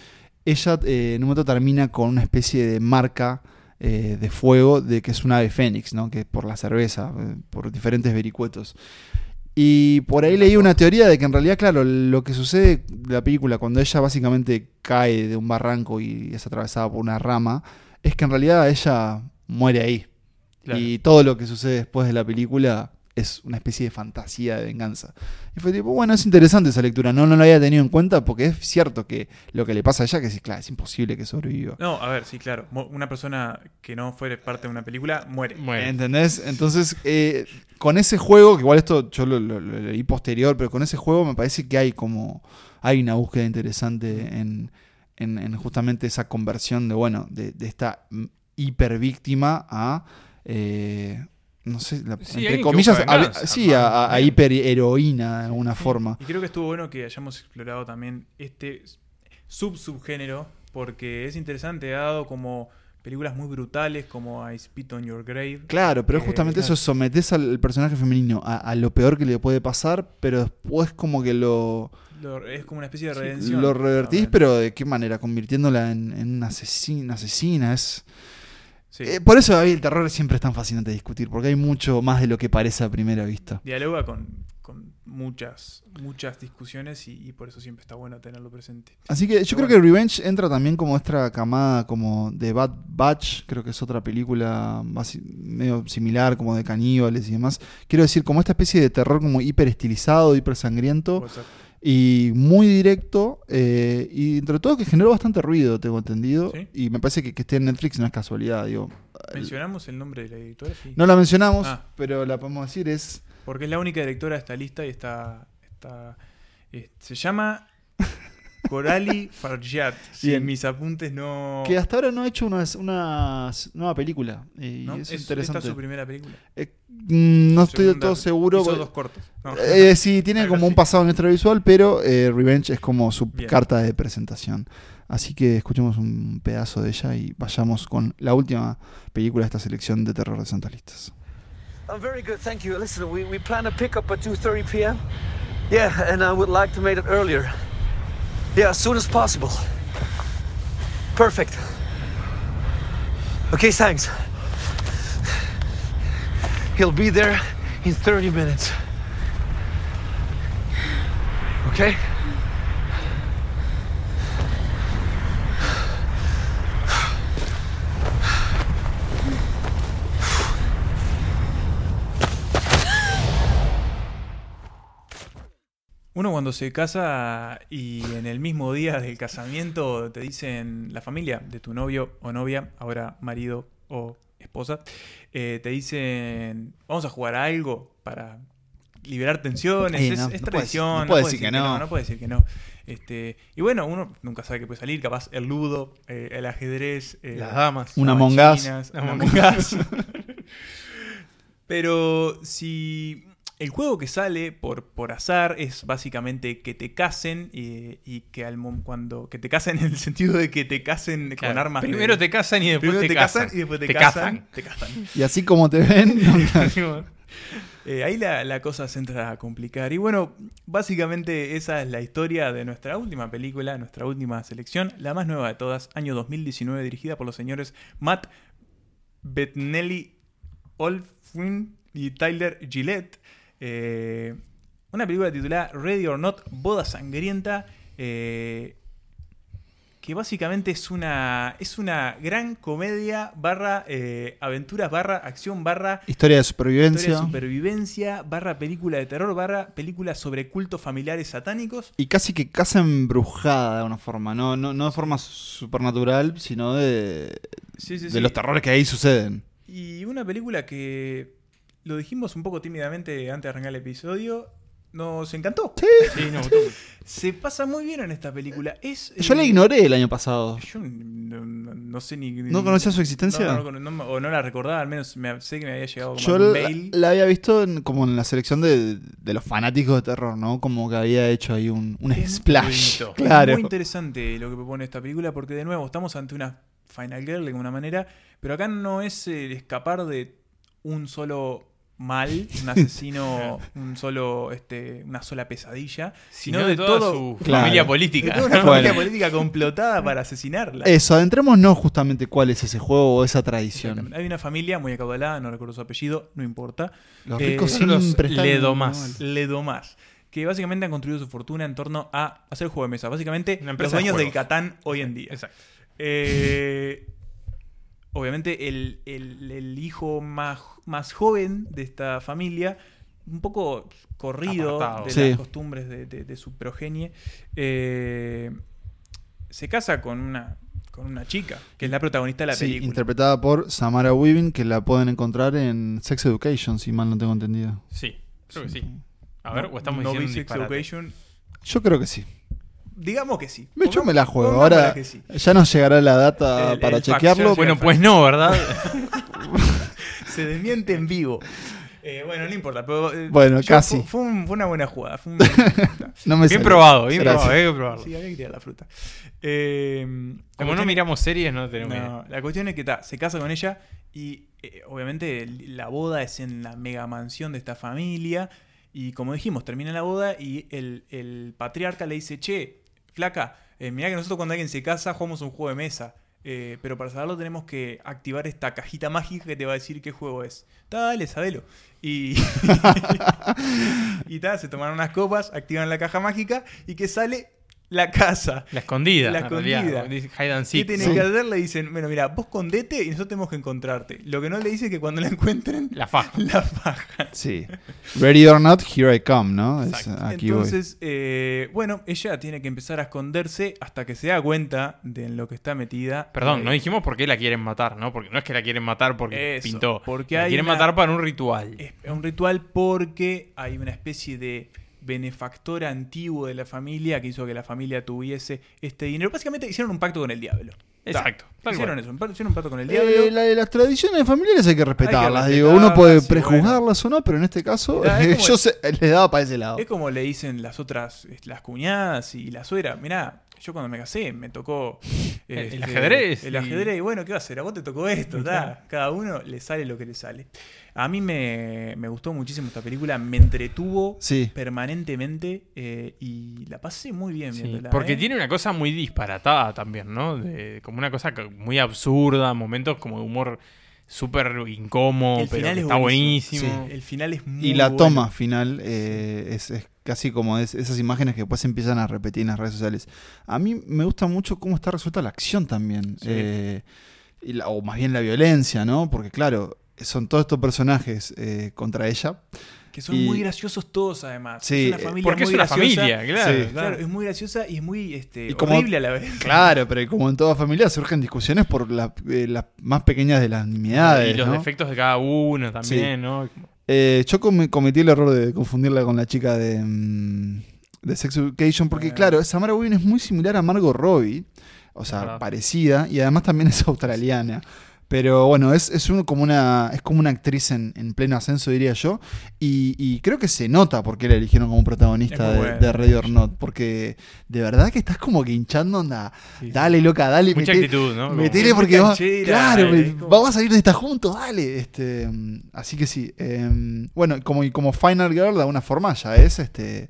Ella eh, en un momento termina con una especie de marca eh, de fuego de que es un ave fénix, ¿no? Que es por la cerveza, eh, por diferentes vericuetos. Y por ahí leí una teoría de que en realidad, claro, lo que sucede de la película cuando ella básicamente cae de un barranco y es atravesada por una rama, es que en realidad ella muere ahí. Claro. Y todo lo que sucede después de la película es una especie de fantasía de venganza. Y fue tipo, bueno, es interesante esa lectura, no, no lo había tenido en cuenta porque es cierto que lo que le pasa a ella, que es, claro, es imposible que sobreviva. No, a ver, sí, claro. Una persona que no fuere parte de una película muere. ¿Entendés? Entonces, eh, con ese juego, que igual esto yo lo, lo- lo leí posterior, pero con ese juego me parece que hay como. Hay una búsqueda interesante en, en- en justamente esa conversión de, bueno, de, de esta mm, hipervíctima a. eh, no sé, la- Sí, entre comillas, a- sí, a, a- hiperheroína de alguna forma. Y creo que estuvo bueno que hayamos explorado también este sub-subgénero, porque es interesante, ha dado como películas muy brutales como I Spit on Your Grave. Claro, pero es que- justamente claro. eso, sometes al personaje femenino a, a lo peor que le puede pasar, pero después como que lo, Lo- es como una especie de redención. lo revertís, pero ¿de qué manera? Convirtiéndola en, en una asesina, asesina. Es, Sí. Eh, por eso a mí el terror siempre es tan fascinante de discutir, porque hay mucho más de lo que parece a primera vista. Dialoga con, con muchas, muchas discusiones y, y por eso siempre está bueno tenerlo presente. Así que yo Pero creo que Revenge entra también como esta camada como de Bad Batch, creo que es otra película basi- medio similar, como de caníbales y demás. Quiero decir, como esta especie de terror como hiper estilizado, hiper sangriento. Y muy directo, eh, y entre todo que generó bastante ruido, tengo entendido. ¿Sí? Y me parece que que esté en Netflix no es casualidad, digo. ¿Mencionamos el nombre de la directora? Sí. No la mencionamos, Ah. pero la podemos decir es... Porque es la única directora de esta lista y está. está eh, se llama Coralie Farjat. Si Bien. mis apuntes no. Que hasta ahora no ha hecho una, una nueva película. Y ¿no? es, Es- interesante. Esta es su primera película. Eh, mm, no estoy del todo seguro. Hizo porque- dos cortos. No. Eh, sí, tiene Algo como un pasado en extravisual, pero eh, Revenge es como su Bien. carta de presentación. Así que escuchemos un pedazo de ella y vayamos con la última película de esta selección de terror de Santas Listas. I'm very good, thank you. Listen, we, we plan to pick up at 2.30 p.m. Yeah, and I would like to make it earlier. Yeah, as soon as possible. Perfect. Okay, thanks. He'll be there in 30 minutes. Okay? Uno cuando se casa y en el mismo día del casamiento te dicen la familia de tu novio o novia, ahora marido o esposa, eh, te dicen vamos a jugar a algo para liberar tensiones, es, no, es no puede tradición, no puede decir que no. no puede decir que no. Este, y bueno, uno nunca sabe qué puede salir, capaz el ludo, eh, el ajedrez, eh, Las damas. Una machinas, Una Us. Pero si el juego que sale por, por azar es básicamente que te casen y, y que al cuando que te casen en el sentido de que te casen con Claro, armas. de- Primero te casan y después te, te casan y después te, Te casan, cazan. te casan. Y así como te ven, Eh, ahí la, la cosa se entra a complicar. Y bueno, básicamente esa es la historia de nuestra última película, nuestra última selección, la más nueva de todas, año 2019, dirigida por los señores Matt Bettinelli Olfin y Tyler Gillette. Eh, Una película titulada Ready or Not, Boda Sangrienta. eh, que básicamente es una, es una gran comedia barra eh, aventuras barra acción barra Historia de historia supervivencia. de supervivencia barra película de terror barra película sobre cultos familiares satánicos. Y casi que casa embrujada de alguna forma, no, no, no de forma supernatural, sino de, Sí, sí, de sí. los terrores que ahí suceden. Y una película que lo dijimos un poco tímidamente antes de arrancar el episodio. Nos encantó. Sí, no, tú- Se pasa muy bien en esta película. Es, Yo eh, la ignoré el año pasado. Yo no, no- no sé ni. ¿No conocía su existencia? No, no, no, no, o no la recordaba, al menos me- sé que me había llegado como Yo un la, mail. la había visto en- como en la selección de, de los fanáticos de terror, ¿no? Como que había hecho ahí un, un Es splash. bonito. Claro. Es muy interesante lo que propone esta película porque de nuevo estamos ante una Final Girl de alguna manera, pero acá no es el escapar de un solo mal, un asesino, un solo, este, una sola pesadilla, sino de toda su Claro. familia de política. toda una Bueno. familia política complotada para asesinarla. Eso, adentrémonos justamente cuál es ese juego o esa tradición. Hay una familia muy acaudalada, no recuerdo su apellido, no importa. Los Eh, ricos son los siempre están Ledomás. Ledomás. Que básicamente han construido su fortuna en torno a hacer juego de mesa. Básicamente, los de dueños del. Catán hoy en día. Exacto. Eh, obviamente, el, el- el hijo más, más joven de esta familia, un poco corrido Apartado. de Sí. las costumbres de, de- de su progenie, eh, se casa con una, con una chica, que es la protagonista de la Sí, película. interpretada por Samara Weaving, que la pueden encontrar en Sex Education, si mal no tengo entendido. Sí, creo que sí. A ver, No- o estamos no diciendo vi Sex. Education. Yo creo que sí. Digamos que sí. Me- Yo me la juego. Ahora sí. ya nos llegará la data El- para el chequearlo. Bueno, pues no, ¿verdad? Se desmiente en vivo. Eh, bueno, no importa. Pero, eh, Bueno, casi. Fue, fue un- fue una buena jugada. Fue un- No me Bien salió. probado, bien Gracias. probado, hay que probarlo. Sí, había que tirar la fruta. Eh, Como no miramos series, no tenemos idea. No, la cuestión es que ta, se casa con ella y eh, obviamente la boda es en la mega mansión de esta familia. Y como dijimos, termina la boda y el, el patriarca le dice, che, flaca, eh, mirá que nosotros cuando alguien se casa jugamos un juego de mesa. eh, pero para saberlo tenemos que activar esta cajita mágica que te va a decir qué juego es. Dale, sabelo. Y, y ta, se tomaron unas copas, activan la caja mágica y que sale la casa. La escondida. La realidad. escondida. And ¿Qué seek. tienen Sí. que hacer? Le dicen, bueno, mira, vos condete y nosotros tenemos que encontrarte. Lo que no le dice es que cuando la encuentren, La faja. la faja. Sí. Ready or not, here I come, ¿no? Es- aquí. Entonces, eh, bueno, ella tiene que empezar a esconderse hasta que se da cuenta de en lo que está metida. Perdón, Eh, no dijimos por qué la quieren matar, ¿no? Porque no es que la quieren matar porque Eso, pintó. porque la hay quieren una- matar para un ritual. Es un ritual porque hay una especie de benefactor antiguo de la familia que hizo que la familia tuviese este dinero. Básicamente hicieron un pacto con el diablo. Exacto, Hicieron cual. eso, un pacto- hicieron un pacto con el Eh, diablo. la- las tradiciones familiares hay que respetarlas. Hay que digo, uno puede prejuzgarlas o no, pero en este caso es como- yo sé- les daba para ese lado. Es como le dicen las otras, eh, las cuñadas y la suegra. Mirá, yo cuando me casé me tocó El- el este, ajedrez El ajedrez, y bueno, ¿qué va a hacer? A vos te tocó esto, ta. cada uno le sale lo que le sale. A mí me, me gustó muchísimo esta película, me entretuvo Sí. permanentemente eh, y la pasé muy bien Sí, viéndola. porque ¿eh? tiene una cosa muy disparatada también, ¿no? De- como una cosa muy absurda, momentos como de humor súper incómodo, El pero final que es está buenísimo. buenísimo. El final es muy Y la bueno. toma final eh, es, es casi como es- esas imágenes que después se empiezan a repetir en las redes sociales. A mí me gusta mucho cómo está resuelta la acción también. Sí. eh, y la- o más bien la violencia, ¿no? Porque claro, son todos estos personajes eh, contra ella. Que son y- muy graciosos todos, además. Sí, es una eh, familia Porque es una graciosa. familia, claro. Sí. Claro, es muy graciosa y es muy este, Y como- horrible a la vez. Claro, pero como en toda familia surgen discusiones por la- eh, las más pequeñas de las nimiedades. y los ¿no? defectos de cada uno también, ¿no? Eh, yo com- cometí el error de confundirla con la chica de, mm, de Sex Education, porque Ah. claro, Samara Weaving es muy similar a Margot Robbie, o sea, parecida, y además también es australiana. Pero bueno, es, es, uno como una, es como una actriz en, en pleno ascenso, diría yo. Y, y creo que se nota por qué la eligieron como protagonista de, de Ready or. Not. Porque de verdad que estás como que hinchando onda. Dale, loca, dale. Mucha meté- actitud, ¿no? Metele porque va, claro, me- es como- vamos a salir de esta juntos, dale. Este, así que sí. eh, bueno, como, y como Final Girl, de alguna forma ya es este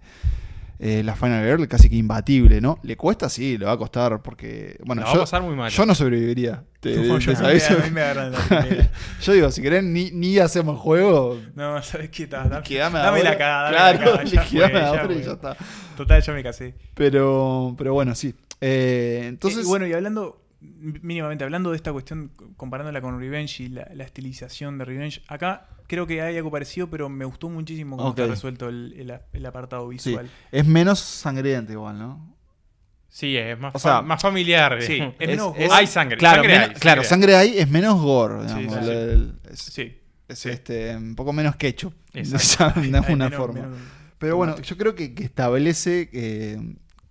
eh, la Final Girl casi que imbatible, ¿no? ¿Le cuesta? Sí, le va a costar porque, bueno, La va a yo, pasar muy mal. yo no sobreviviría. Te- No, te- yo me- a mí me agarran la primera. yo digo, si querés, ni, ni hacemos juego. No, ¿sabes qué? Ta- Dame, dame la cagada. Dame Claro, la ya fue, ya ahora y fue. ya está. Total, ya me casé. Pero, pero bueno, sí. Eh, entonces, Eh, y bueno, y hablando, mínimamente hablando de esta cuestión, comparándola con Revenge y la, la estilización de Revenge, acá creo que hay algo parecido, pero me gustó muchísimo cómo Ok. está resuelto el, el- el apartado sí, visual. es menos sangriento igual, ¿no? Sí, es más, O sea, fa- más familiar. sí, digamos. es menos es- gore. hay sangre. Claro, sangre menos- hay, claro, sangre hay es menos gore, Sí, digamos. sí, el- sí. el- es, Sí. es, sí. este, un poco menos ketchup, Exacto. de alguna forma. menos- Pero bueno, yo creo que, que establece que,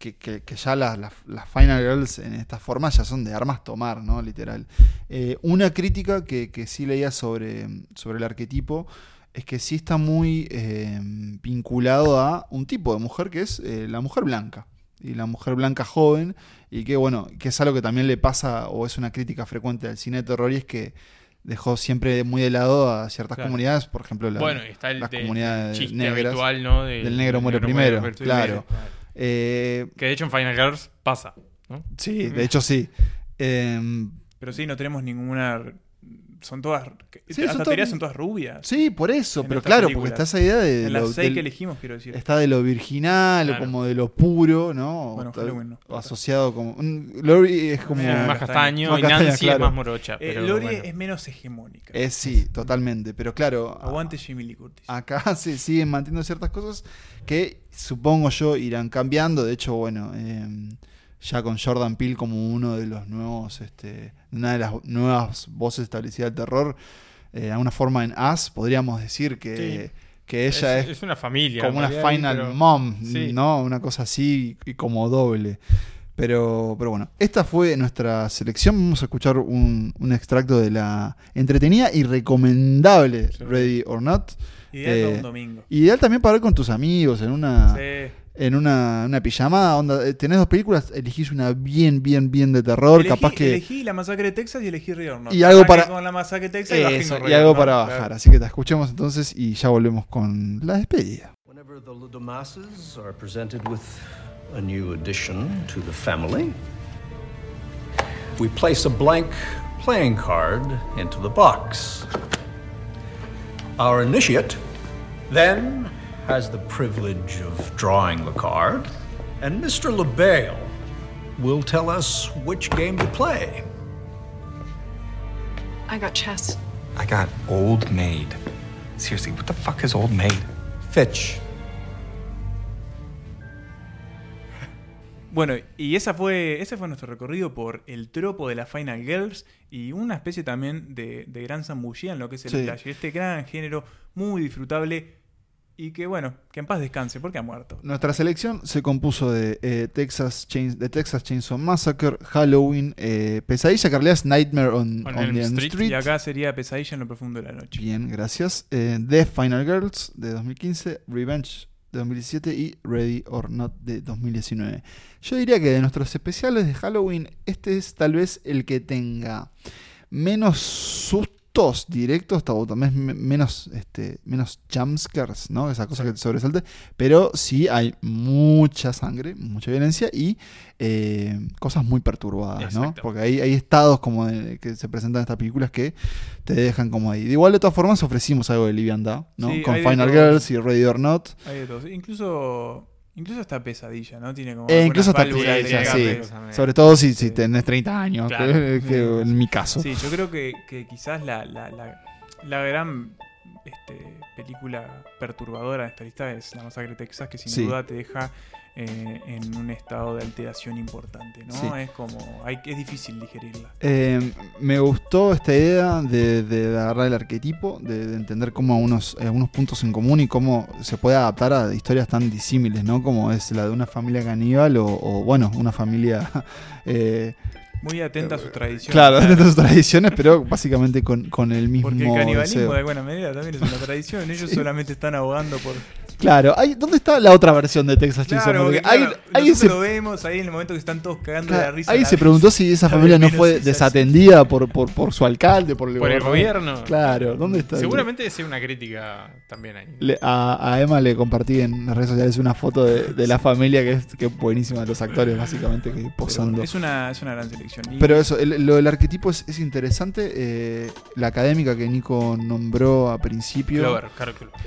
que, que- que ya las, las- las Final Girls en esta forma ya son de armas tomar, ¿no? Literal. Eh, una crítica que, que sí leía sobre, sobre el arquetipo es que sí está muy eh, vinculado a un tipo de mujer que es eh, la mujer blanca. Y la mujer blanca joven, y que bueno, que es algo que también le pasa, o es una crítica frecuente al cine de terror, y es que dejó siempre muy de lado a ciertas Claro. comunidades, por ejemplo, la, bueno, está el las de- comunidades negras. habitual, ¿no? Del, del negro muere primero, claro. Eh, Que de hecho en Final Girls pasa. ¿no? sí, de hecho sí. Em, Pero sí, no tenemos ninguna. Son todas. Sí, hasta son te diría todas- son todas rubias. sí, por eso, pero claro, porque está esa idea de En lo, las seis del- que elegimos, quiero decir. está de lo virginal Claro. o como de lo puro, ¿no? Bueno, Halloween no. o asociado como mm, Lori es como Mira, más castaño Más y castaña, Nancy claro. es más morocha. Eh, Pero Lori bueno. es menos hegemónica. es sí, totalmente, pero claro, Aguante Jimmy Lee Curtis. acá se siguen manteniendo ciertas cosas que supongo yo irán cambiando. De hecho, bueno, eh, ya con Jordan Peele como uno de los nuevos, este, una de las nuevas voces establecidas del terror, eh, de alguna forma en As, podríamos decir que, que ella es, es, una familia. como una final pero- mom, Sí. ¿no? Una cosa así y como doble. Pero, pero bueno, esta fue nuestra selección. Vamos a escuchar un, un extracto de la entretenida y recomendable Sí. Ready or Not. Ideal eh, para un domingo. Ideal también para ver con tus amigos en una, Sí. en una, una pijamada. Onda, eh, tenés dos películas, elegís una bien, bien, bien de terror. Elegí, capaz que. elegí la masacre de Texas y elegí Río Norte. Y algo para- Con la masacre de Texas y, Eso, algo para claro. bajar. Así que te escuchemos entonces y ya volvemos con la despedida. Whenever the Ludomases are presented with a new addition to the family, we place a blank playing card into the box. Our initiate then has the privilege of drawing the card, and Mr. LeBale will tell us which game to play. I got chess. I got Old Maid. Seriously, what the fuck is Old Maid? Fitch. Bueno, y esa fue, ese fue nuestro recorrido por el tropo de la Final Girls y una especie también de, de gran zambullida en lo que es el Sí. Este gran género muy disfrutable y que, bueno, que en paz descanse porque ha muerto. Nuestra selección se compuso de eh, Texas, Chains, de Texas Chainsaw Massacre, Halloween, eh, Pesadilla, que en realidad es Nightmare on, On on Elm the Street, Street. Y acá sería Pesadilla en lo profundo de la noche. Bien, gracias. Eh, The Final Girls de 2015, Revenge de 2017 y Ready or Not de 2019. Yo diría que de nuestros especiales de Halloween, este es tal vez el que tenga menos sustos directos, también me- menos, este, menos jumpscares, ¿no? Esa cosa que te sobresalte, pero sí hay mucha sangre, mucha violencia y eh, cosas muy perturbadas, ¿no? Porque hay, hay estados como de- que se presentan en estas películas que te dejan como ahí. De igual, de todas formas, ofrecimos algo de liviandad, ¿no? Sí, Con Final. Girls y Ready or Not. Hay de todo. Incluso, incluso hasta Pesadilla, ¿no? Tiene como. Eh, incluso hasta pesadilla, sí. Sobre todo si, si tenés 30 años, Claro. que, que en mi caso. Sí, yo creo que, que quizás la, la, la, la gran este, película perturbadora de esta lista es La Masacre de Texas, que sin Sí. duda te deja eh, en un estado de alteración importante, ¿no? Sí. Es como, hay, es difícil digerirla. Eh, me gustó esta idea de, de agarrar el arquetipo, de, de entender cómo unos, algunos puntos en común y cómo se puede adaptar a historias tan disímiles, ¿no? Como es la de una familia caníbal o, o, bueno, una familia... eh, Muy atenta a sus tradiciones. claro, de sus tradiciones, pero básicamente con, con el mismo Porque el canibalismo deseo. de alguna manera también es una tradición. Ellos Sí. solamente están abogando por, Claro, hay, ¿dónde está la otra versión de Texas Chainsaw Claro, Massacre? porque, Ahí- se- lo vemos ahí en el momento que están todos cagando de la risa. ahí la se risa. preguntó si esa familia no fue desatendida por, por, por su alcalde, por el, Por el gobernador. gobierno. Claro, ¿dónde está? el- Seguramente sea una crítica también ahí. Le- a, a Emma le compartí en las redes sociales una foto de, de la familia que es, que es buenísima de los actores, básicamente, que posando. Es una, es una gran selección. Y- Pero eso, el- lo del arquetipo es, es interesante. eh, la académica que Nico nombró a principio. Clover,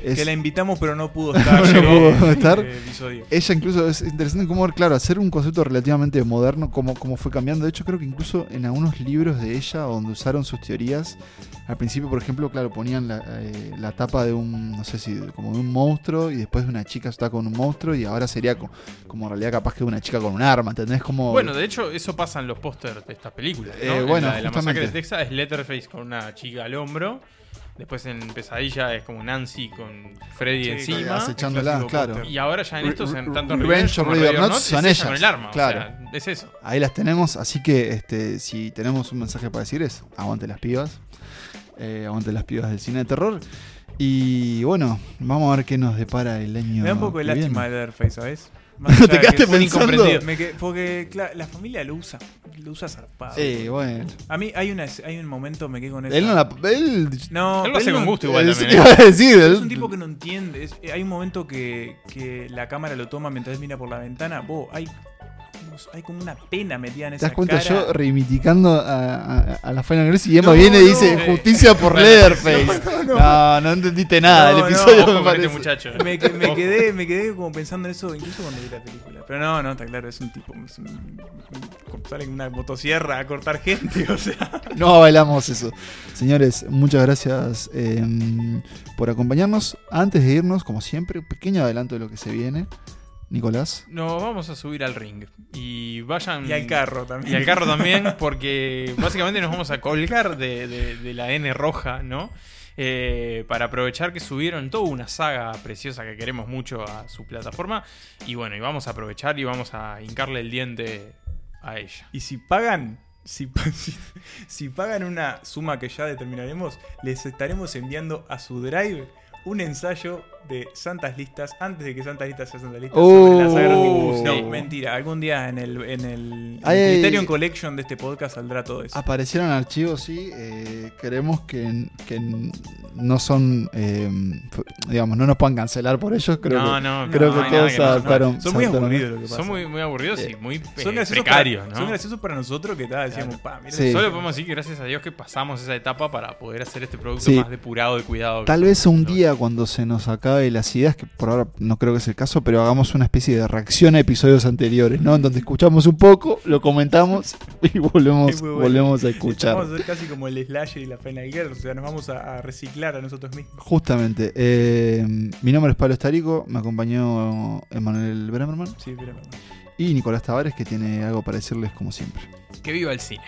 es- que la invitamos, pero no pudo estar. no llegó pudo en estar. episodio. Ella incluso es interesante cómo, claro, hacer un concepto relativamente moderno, cómo, cómo fue cambiando. De hecho, creo que incluso en algunos libros de ella, donde usaron sus teorías, al principio, por ejemplo, claro, ponían la, eh, la tapa de un, no sé si, como de un monstruo, y después de una chica está con un monstruo, y ahora sería co- como, en realidad capaz que una chica con un arma, ¿entendés? Como... Bueno, de hecho, eso pasa en los pósters de estas películas. ¿no? Eh, En bueno, la de la masacre de. Texas es Letterface con una chica al hombro. Después en Pesadilla es como Nancy con Freddy Sí, encima. acechándola, claro. Y ahora ya en estos, en, tanto en Revenge como or Not Not, son es ellas, con el arma. claro. O sea, es eso. Ahí las tenemos, así que este, si tenemos un mensaje para decir es aguante las pibas, eh, aguante las pibas del cine de terror. Y bueno, vamos a ver qué nos depara el año. Me da un poco de lástima de Leatherface, ¿sabes? ¿Te quedaste un pensando? Me que- porque claro, la familia lo usa. Lo usa zarpado. Sí, bueno. A mí hay, una, hay un momento, me quedé con eso. Él no la. Él, No, Él lo hace con gusto igual Eso también. ¿eh? decir. Es él- un tipo que no entiende. es- hay un momento que, que la cámara lo toma mientras él mira por la ventana. Vos, hay, hay como una pena metida en ¿Te esa das cuenta? cara. Yo reivindicando a, a- a la Final Girls y Emma No, viene y no. dice justicia por Leatherface. no, No, entendiste nada no, episodio, me parece. este muchacho. Me, que- me Ojo. quedé, me quedé como pensando en eso incluso cuando vi la película. Pero no, no, está claro, es un tipo. Es un, un- sale con una motosierra a cortar gente, o sea. No bailamos eso. Señores, muchas gracias eh, por acompañarnos. Antes de irnos, como siempre, un pequeño adelanto de lo que se viene. Nicolás. Nos vamos a subir al ring. Y vayan. Y al carro también. Y al carro también, porque básicamente nos vamos a colgar de, de- de la N roja, ¿no? Eh, para aprovechar que subieron toda una saga preciosa que queremos mucho a su plataforma. Y bueno, y vamos a aprovechar y vamos a hincarle el diente a ella. Y si pagan, si, pa- si, si pagan una suma que ya determinaremos, les estaremos enviando a su drive un ensayo de Santas Listas antes de que Santas Listas sea Santas Listas. sobre la saga Oh. Rocky. Sí. No, mentira. Algún día en el, en el, Ay, el Criterion ay. Collection de este podcast saldrá todo eso. Aparecieron archivos, sí. eh, queremos que, que no son. eh, digamos, no nos puedan cancelar por ellos. Creo No, que, no, creo no que todos que no- adaptaron. Son muy ¿no? aburridos lo que pasa. Son muy, muy aburridos y muy eh, Son graciosos precarios, para, ¿no? Son graciosos para nosotros que tal, decíamos, pa, mira, Sí. Solo podemos decir que gracias a Dios que pasamos esa etapa para poder hacer este producto Sí. más depurado y cuidado. Tal vez un día cuando se nos acabe las ideas, que por ahora no creo que es el caso, pero hagamos una especie de reacción a episodios anteriores, ¿no? En donde escuchamos un poco, lo comentamos y volvemos, bueno. volvemos a escuchar. Vamos a ser casi como el Slasher y la Final Girl, o sea, nos vamos a, a reciclar a nosotros mismos. Justamente. eh, mi nombre es Pablo Estarico, me acompañó Emanuel Bremerman Sí, no. y Nicolás Tavares, que tiene algo para decirles como siempre. Que viva el cine.